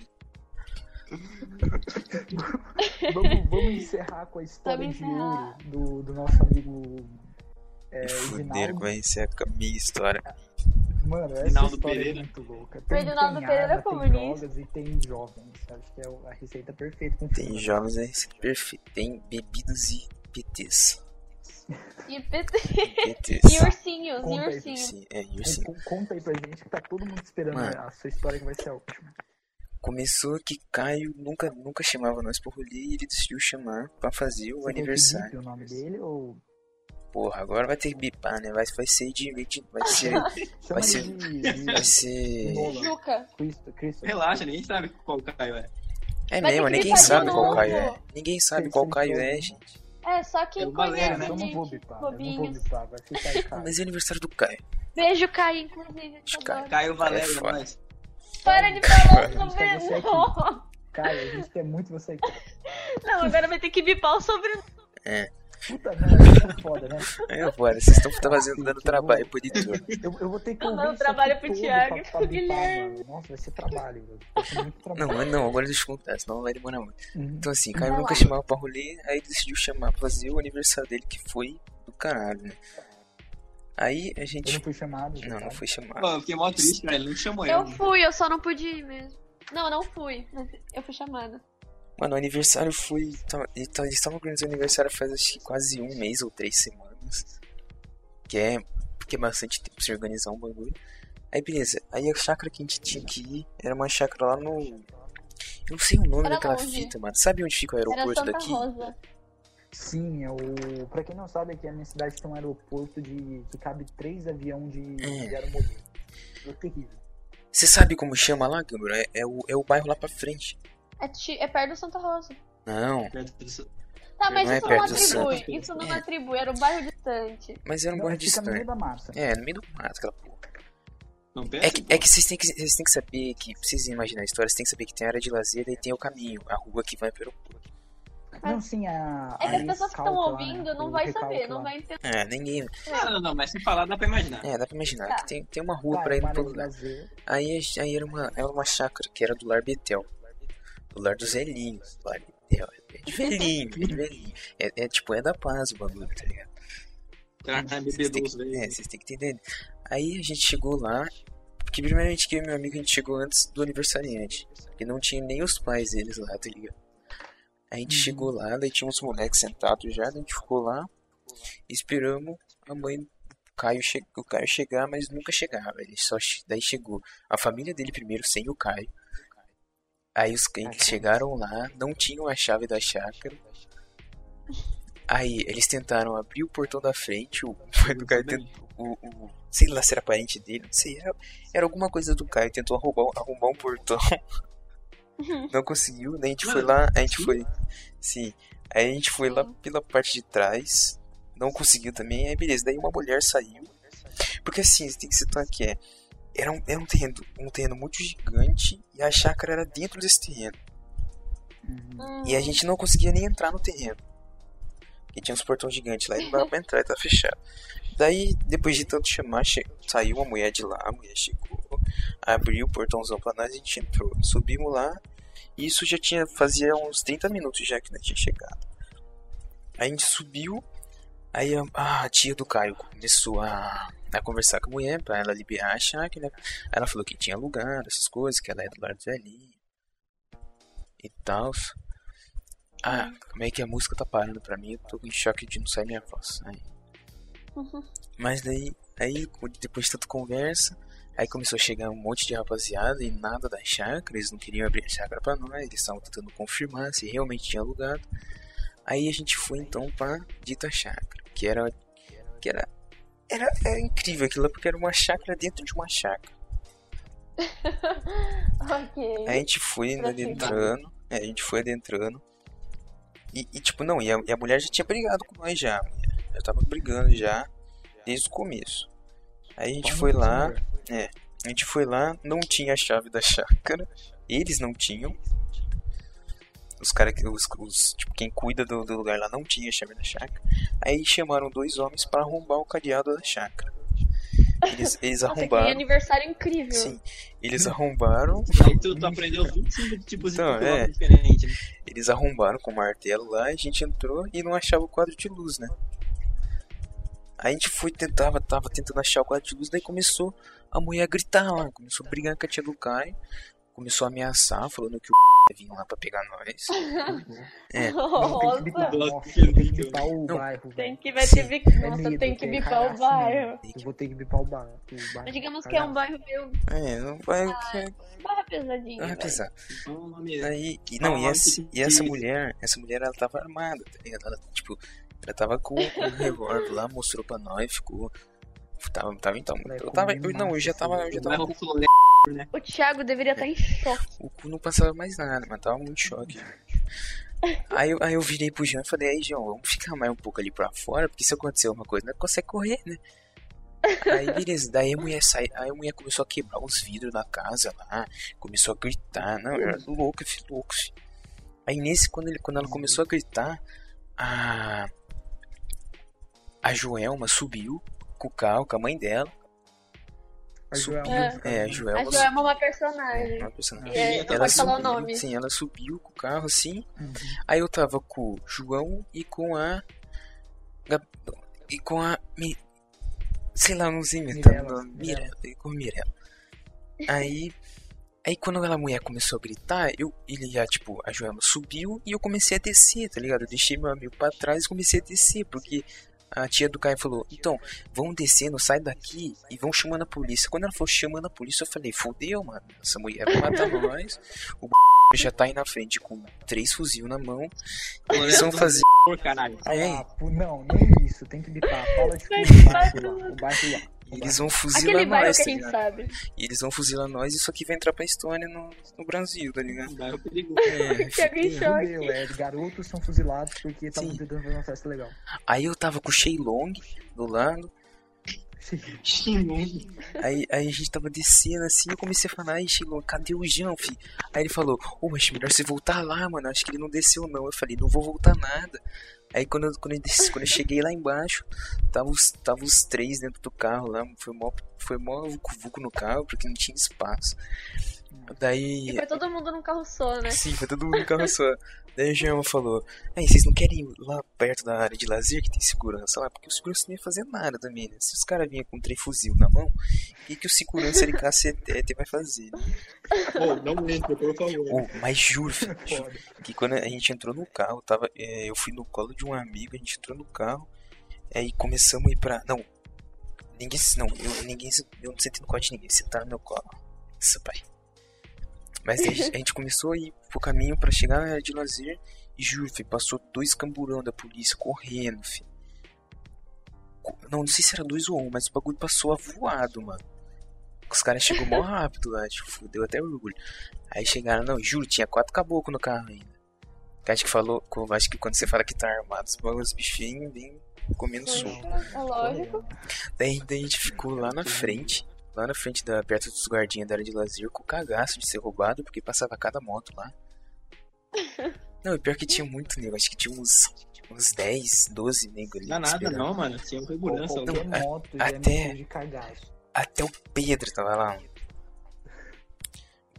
Vamos, vamos encerrar com a história de ouro do, do nosso amigo é, E com essa é a minha história. Mano, essa Edinaldo história Pereira. é muito louca. O Edinaldo tem Pereira é arma, tem comunista. drogas e tem jovens. Acho que é a receita perfeita com Tem jovens é perfeito. Tem bebidas e PTs. E, PT... PTs. e ursinhos, e Conta aí, ursinhos. Sim, é, e Con- Conta aí pra gente que tá todo mundo esperando Mano. a sua história que vai ser a última. Começou que Caio nunca, nunca chamava nós pro rolê e ele decidiu chamar pra fazer o Você que aniversário. bipe o nome dele ou. Porra, agora vai ter que bipar, né? Vai, vai ser de. Vai ser. Chama ser-. Vai ser. Juca. Relaxa, ninguém sabe qual Caio é. É Vai mesmo, que ninguém sabe qual. Caio é. Ninguém sabe qual Caio é, gente. É, só quem É conhece, né? Eu não vou bipar. Eu não vou bipar. Vai ficar aí, cara. mas é aniversário do Caio. Beijo, Caio, inclusive. te Caio. Caio Valério, É é foda. nóis. Para de falar o sobrenome. Caio, a gente quer muito você aqui. Não, agora vai ter que bipar o sobrenome. Puta merda, isso é foda, né? É, bora, vocês estão fazendo, dando trabalho pro editor. Eu, eu vou ter que dando isso trabalho pro Thiago e pro Guilherme. Nossa, vai ser trabalho, velho. Vai ser muito trabalho. Não, mas não, agora deixa eu contar, senão vai demorar muito. Uhum. Então assim, Caio nunca chamava pra rolê, aí decidiu chamar pra fazer o aniversário dele, que foi do caralho, né? Aí a Eu gente. não fui chamado. Não, não sabe? foi chamado. Pô, eu fiquei mó triste, cara. Ele não chamou Eu eu. fui, eu só não pude ir mesmo. Não, eu não fui, eu fui chamada. Mano, o aniversário foi. ele tava- Eles estavam organizando o aniversário faz acho que quase um mês ou três semanas. Que é. Porque é bastante tempo pra se organizar um bagulho. Aí beleza, aí a chácara que a gente tinha que ir era uma chácara lá no. Eu não sei o nome Era daquela longe. fita, mano. Sabe onde fica o Era aeroporto Santa daqui? Rosa. Sim, é o. Pra quem não sabe, aqui a minha cidade tem um aeroporto de. que cabe três aviões de, É. de aeromodelo. É terrível. Você sabe como chama lá, Câmara? É, é o, é o bairro lá pra frente. É, ti- é perto do Santa Rosa. Não, disso. Tá, mas Não é isso não perto do atribui. Santos. Isso não É. atribui, era um bairro distante. mas era um Não, bairro fica no meio distante. da massa. É, no meio do mato, aquela porra. Não É que, é que vocês têm que vocês têm que saber que, pra vocês imaginar a história, vocês têm que saber que tem a área de lazer e tem o caminho, a rua que vai pro aeroporto. Não, sim, a. É que as pessoas que estão lá, ouvindo né? não vai saber, não lá. vai entender. É, ninguém. Não, não, não, mas se falar dá pra imaginar. É, dá pra imaginar Tá. que tem, tem uma rua Tá, pra é ir no lugar. Aí, aí era, uma, era uma chácara que era do Lar Betel. Do Lar dos Velhinhos. Do Lar Betel. É de velhinho, é de velhinho. É, é tipo, é da paz o bagulho, tá ligado? Têm bebedoso, que, é, velho. vocês têm que entender. Aí a gente chegou lá. Porque primeiramente que eu e meu amigo a gente chegou antes do aniversariante. Porque não tinha nem os pais deles lá, tá ligado? A gente Uhum. chegou lá, daí tinha uns moleques sentados já, daí a gente ficou lá, esperamos a mãe do Caio, che o Caio chegar, mas nunca chegava. Ele só che- daí chegou a família dele primeiro sem o Caio. Aí os clientes chegaram lá, não tinham a chave da chácara. Aí eles tentaram abrir o portão da frente, o pai do Caio tentou, o, o- sei lá se era parente dele, não sei, era, era alguma coisa do Caio, tentou arrombar, arrombar um portão. Não conseguiu, daí a gente foi lá, a gente foi. Sim. Aí a gente foi lá pela parte de trás. Não conseguiu também, aí beleza. Daí uma mulher saiu. Porque assim, tem que citar que é. Era um, era um terreno, um terreno muito gigante e a chácara era dentro desse terreno. Uhum. E a gente não conseguia nem entrar no terreno. Porque tinha uns portões gigantes lá e não dava pra entrar, e tá fechado. Daí, depois de tanto chamar, che- saiu uma mulher de lá, a mulher chegou, abriu o portãozão pra nós e a gente entrou. Subimos lá, isso já tinha, fazia uns 30 minutos já que nós tinha chegado. Aí a gente subiu, aí a, a tia do Caio começou a, a conversar com a mulher pra ela liberar a chácara. Ela falou que tinha lugar, essas coisas, que ela é do lar do velhinho e tal. Ah, como é que a música tá parando pra mim? Eu tô em choque de não sair minha voz. Aí. Mas daí, aí depois de tanta conversa, aí começou a chegar um monte de rapaziada e nada da chácara, eles não queriam abrir a chácara pra nós, eles estavam tentando confirmar se realmente tinha alugado. Aí a gente foi então pra dita chácara, que era que era era, era incrível aquilo porque era uma chácara dentro de uma chácara. ok. Aí a gente foi adentrando, é, a gente foi adentrando. E, e, tipo, não, e a, e a mulher já tinha brigado com nós já. Já tava brigando já desde o começo. Aí a gente Pau foi lá, é, a gente foi lá, não tinha a chave da chácara. Eles não tinham. Os caras que os, os- tipo, quem cuida do, do lugar lá não tinha a chave da chácara. Aí chamaram dois homens pra arrombar o cadeado da chácara. Eles, eles Nossa, que arrombaram. aniversário incrível. Sim, eles arrombaram Aí tu, tu aprendeu 25 tipos Então, de é. Pokémon diferentes. né? Eles arrombaram com o martelo lá, a gente entrou e não achava o quadro de luz, né? Aí a gente foi, tentava, tava tentando achar o quadro de luz, daí começou a mulher a gritar lá, começou a brigar com a tia do Caio, começou a ameaçar, falando que o ia vir lá pra pegar nós. É, Não, tem Nossa, que bipar, Nossa, que tem que bipar o bairro. tem que, vai ter É tem que é bipar o cagaço bairro. Eu vou ter que bipar o bairro. O bairro Mas digamos tá que é um bairro meio é, não vai. que- barra pesadinho. Vai velho. pesar. Então, o nome Aí, e, não, e Ah, essa, que- e essa que- mulher, essa mulher ela tava armada, tá ligado? Ela, tipo, ela tava com um revólver lá, mostrou pra nós, ficou. Tava, tava então. Eu tava. Eu, não, eu já tava. assim. Eu já O tava. O Thiago deveria estar em choque. O cu não passava mais nada, mas tava muito choque. Aí, eu- aí eu virei pro João e falei, aí João, vamos ficar mais um pouco ali pra fora, porque se acontecer alguma coisa, não consegue correr, né? Aí beleza, daí a mulher sai, aí a mulher começou a quebrar os vidros da casa lá, começou a gritar, não, eu era louco, filho, louco, filho. Aí nesse, quando, ele, quando ela começou a gritar, a. A Joelma subiu com o carro, com a mãe dela. A Subiu, Joelma. é, a A Joelma Joelma é uma É, personagem. uma personagem. E é, Ela não pode falar o subiu, nome. Sim, ela subiu com o carro assim. Uhum. Aí eu tava com o João e com a. E com a. Sei lá, não sei inventar Mirella, com a Mirella. Aí. Aí quando aquela mulher começou a gritar, eu, ele já, tipo, a Joelma subiu e eu comecei a descer, tá ligado? Eu deixei meu amigo pra trás e comecei a descer, porque a tia do Caio falou, então, vão descendo, sai daqui e vão chamando a polícia. Quando ela falou chamando a polícia, eu falei, fodeu, mano, essa mulher vai matar nós. O já tá aí na frente com três fuzil na mão. Eles vão fazer. Por caralho. É, Ah, pô, não, nem isso. Tem que bipar. Fala de Vai tudo, o bairro lá. Eles vão fuzilar Aquele bairro nós, que a tá gente sabe. E eles vão fuzilar nós e isso aqui vai entrar pra história no, no Brasil, tá ligado? Um bairro perigoso. É. Fudeu, é, garotos são fuzilados porque estavam Sim. tentando fazer uma festa legal. Aí eu tava com o Sheilong do lado. Xingu. Aí, aí a gente tava descendo assim, eu comecei a falar, ai, Sheilong, cadê o Jean, fi? Aí ele falou, ô, mas melhor você voltar lá, mano, acho que ele não desceu não. Eu falei, não vou voltar nada. Aí quando eu, quando eu, quando eu cheguei lá embaixo, tava os, tava os três dentro do carro lá, foi mó, foi mó vucu-vucu no carro, porque não tinha espaço. Daí. E foi todo mundo num carro só, né? Sim, foi todo mundo no carro só. Daí o Germa falou: Aí, vocês não querem ir lá perto da área de lazer que tem segurança lá? Porque o segurança não ia fazer nada também, né? Se os caras vinham com um trem fuzil na mão, o que, que o segurança ele cacetete vai fazer? Pô, não entra, por favor. Oh, mas juro, filho, juro que quando a gente entrou no carro, tava, é, eu fui no colo de um amigo, a gente entrou no carro, aí começamos a ir pra. Não, ninguém. Não, eu, ninguém, eu não sentei no colo de ninguém, sentaram no meu colo. Isso, pai. Mas daí a gente começou a ir pro caminho pra chegar na área de lazer e juro, filho, passou dois camburão da polícia correndo, filho. Não, não sei se era dois ou um, mas o bagulho passou avoado, mano. Os caras chegou mó rápido lá, tipo, deu até orgulho. Aí chegaram, não, juro, tinha quatro caboclos no carro ainda. Que acho que falou, acho que quando você fala que tá armado, os bichinhos vêm comendo soco. É lógico. Daí, daí a gente ficou lá na frente, lá na frente da perto dos guardinhas da área de lazer, com o cagaço de ser roubado, porque passava cada moto lá. Não, e pior que tinha muito nego, acho que tinha uns, uns 10, 12 negros ali. Não dá nada esperando. não, mano. Sem segurança. Não, a- moto é até- de cagaço. Até o Pedro tava lá.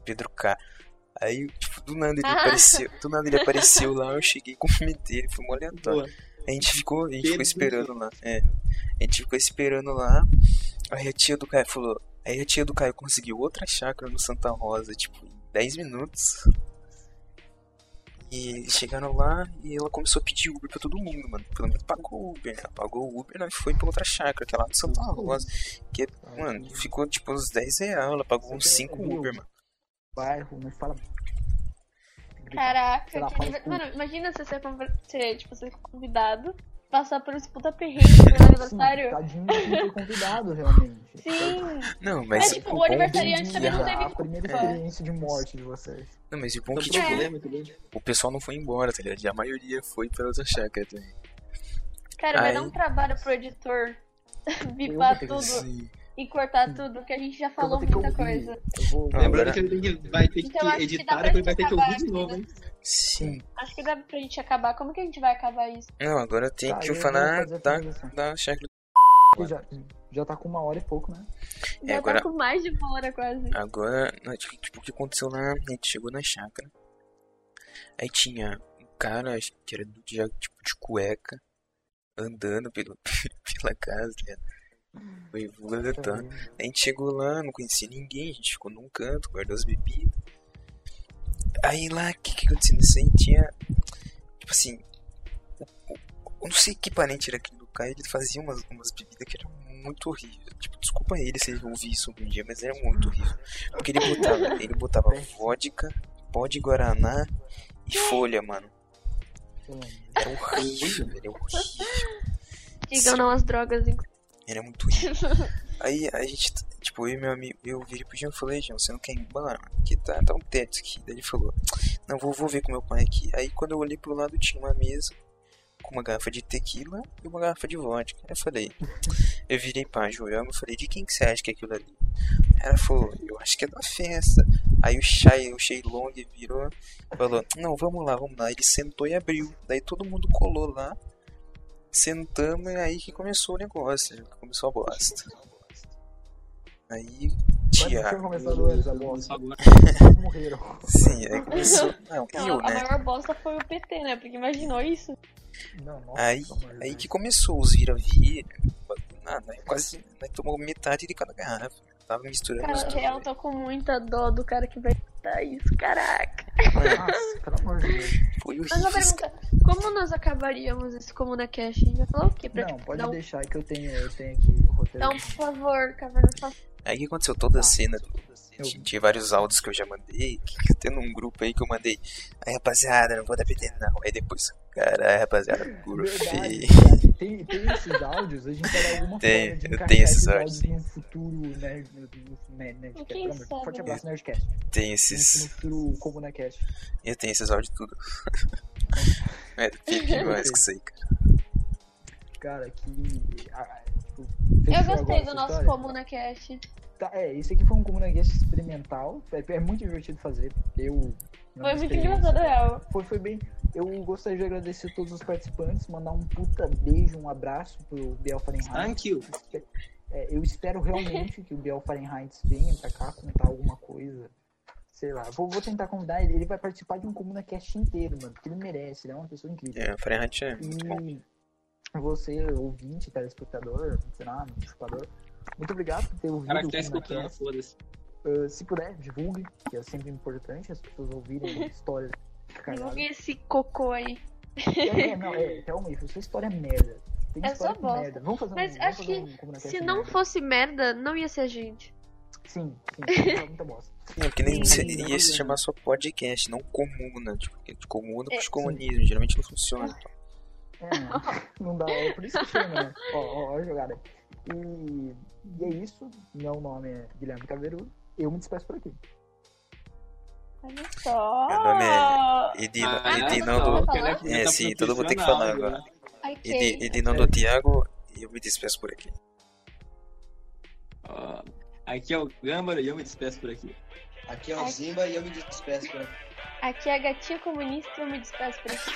Pedro K. Aí, tipo, do nada ele Ah. apareceu. Do nada ele apareceu lá, eu cheguei, cumprimentei ele, foi mó aleatório. Boa. A gente ficou, a gente ficou esperando lá. É. A gente ficou esperando lá. Aí a tia do Caio falou. Aí a tia do Caio conseguiu outra chácara no Santa Rosa, tipo, em 10 minutos. E chegaram lá e ela começou a pedir Uber pra todo mundo, mano. Pelo menos pagou Uber, né? Pagou o Uber, nós foi pra outra chácara, que é lá do Santa Rosa. Que, mano, ficou tipo uns 10 reais. Ela pagou uns 5 Uber, mano. Bairro, não fala. Caraca, que nível-. Mano, imagina você ser, ser, tipo, ser convidado, passar por esse puta perrengue no aniversário. tadinho de quem foi convidado, realmente. Sim. Não, mas É, tipo, o o bom aniversariante também não teve a primeira culpa. experiência de morte de vocês. Não, mas o bom Não que, tipo, problema, entendeu? o pessoal não foi embora, tá ligado? E a maioria foi pra outra chácara também. Cara, vai Aí- dar um trabalho pro editor bipar tudo Sim. E cortar tudo, que a gente já Eu falou muita ouvir. coisa. Vou. Não, Lembrando que ele vai ter Então, que editar, pra depois vai ter que ouvir acabar de novo, aqui, hein? Sim. Acho que dá pra gente acabar. Como que a gente vai acabar isso? Não, agora tem Tá, que fazer a da, da chácara. Porque Já, já tá com uma hora e pouco, né? Já agora- tá com mais de uma hora quase. Agora, não, tipo, tipo, o que aconteceu lá? A gente chegou na chácara. Aí tinha um cara, acho que era do dia, tipo, de cueca, andando pelo, pela casa, tá ligado? Foi voletando. A gente chegou lá, não conhecia ninguém, a gente ficou num canto, guardou as bebidas. Aí lá, o que que aconteceu nisso aí? Tinha, tipo assim, eu não sei que parente era aquele do Caio, ele fazia umas, umas bebidas que eram muito horríveis. Tipo, desculpa ele se ele ouvir isso algum dia, mas era muito horrível. Porque ele botava, ele botava vodka, pó de guaraná e folha, mano. Era horrível, era horrível. Digam não as drogas. Hein? Era muito horrível. Aí a gente, tipo, eu e meu amigo, eu virei pro Jean e falei, Jean, você não quer ir embora? Que tá, tá um teto aqui. Daí ele falou, não, vou, vou ver com meu pai aqui. Aí quando eu olhei pro lado tinha uma mesa com uma garrafa de tequila e uma garrafa de vodka. Aí eu falei, eu virei pra Joelma e falei, de quem que você acha que é aquilo ali? Ela falou, eu acho que é da festa. Aí o Shai, o Shailong virou e falou, não, vamos lá, vamos lá. Ele sentou e abriu. Daí todo mundo colou lá. Sentamos e aí que começou o negócio, que começou a bosta. Aí, Tiago. Sim, aí começou. Não, Não, eu, a né? maior bosta foi o PT, né? Porque imaginou isso. Não, nossa, Aí, aí Deus. que começou os vira-vira. Nada, aí quase nós tomou metade de cada garrafa. Tava misturando Cara, duas. real, tô com muita dó do cara que vai dar isso, caraca. Nossa, pelo amor de Deus. Foi Mas uma horrível. pergunta, como nós acabaríamos esse Comuna Cash? A gente vai falar o quê? Pra, Não, tipo, pode um... deixar que eu tenho, eu tenho aqui o roteiro. Então, por favor, Caverna, faça. Aí que aconteceu toda a cena. Eu- Tinha, tinha vários áudios que eu já mandei. Que até num grupo aí que eu mandei. Aí, rapaziada, não vou dar PT não. Aí depois, caralho, rapaziada, cara. tem, tem esses áudios, a gente vai dar alguma Tem, forma de eu tenho esses esses áudios, áudios no futuro Nerd, no, no, Nerd, Nerdcast. De? Forte abraço, Nerdcast. Tem esses. no futuro ComunaCast. Eu tenho esses áudios tudo. É, fica demais com isso aí, cara. Cara, que. ah, tipo, Eu gostei do nosso história? Comuna Cash. Tá, é, esse aqui foi um ComunaCast experimental. É, é muito divertido fazer. Eu. Foi muito engraçado, real. Foi, foi bem. Eu gostaria de agradecer a todos os participantes, mandar um puta beijo, um abraço pro Biel Fahrenheit. Thank you. É, eu espero realmente que o Biel Fahrenheit venha pra cá contar alguma coisa Sei lá, vou, vou tentar convidar ele. Ele vai participar de um Comuna Cast inteiro, mano. Porque ele merece, ele é uma pessoa incrível. É, o Fahrenheit é muito bom. Você, ouvinte, telespectador, sei lá, chupador, muito obrigado por ter O ouvido cara que tá escutando, foda-se. Uh, se puder, divulgue, que é sempre importante as pessoas ouvirem histórias. Divulgue esse cocô aí. É, é, não, é, calma aí, sua história é merda. Tem É história só bosta. merda. Vamos fazer um, Mas vamos acho fazer que um Se não merda. fosse merda, não ia ser a gente. Sim, sim, é muita bosta. Não, que nem Sim, ia se chamar só podcast, não comuna. Tipo, comuna É, pros sim. comunismo, geralmente não funciona. então. É, não dá, é por isso que chama, né? Ó, ó, ó a jogada. E, e é isso, meu nome é Guilherme Caveiro, eu me despeço por aqui. Olha só. Meu nome é Edi, Ah, Edi não, não não, do. não. ele é É, sim, todo mundo tem que falar agora. Ok. Edi, Edi não do Thiago e eu me despeço por aqui. Ó, Aqui é o Gâmbaro e eu me despeço por aqui. Aqui é o Zimba e eu me despeço por aqui. Aqui é a gatinha comunista e eu me despeço por aqui.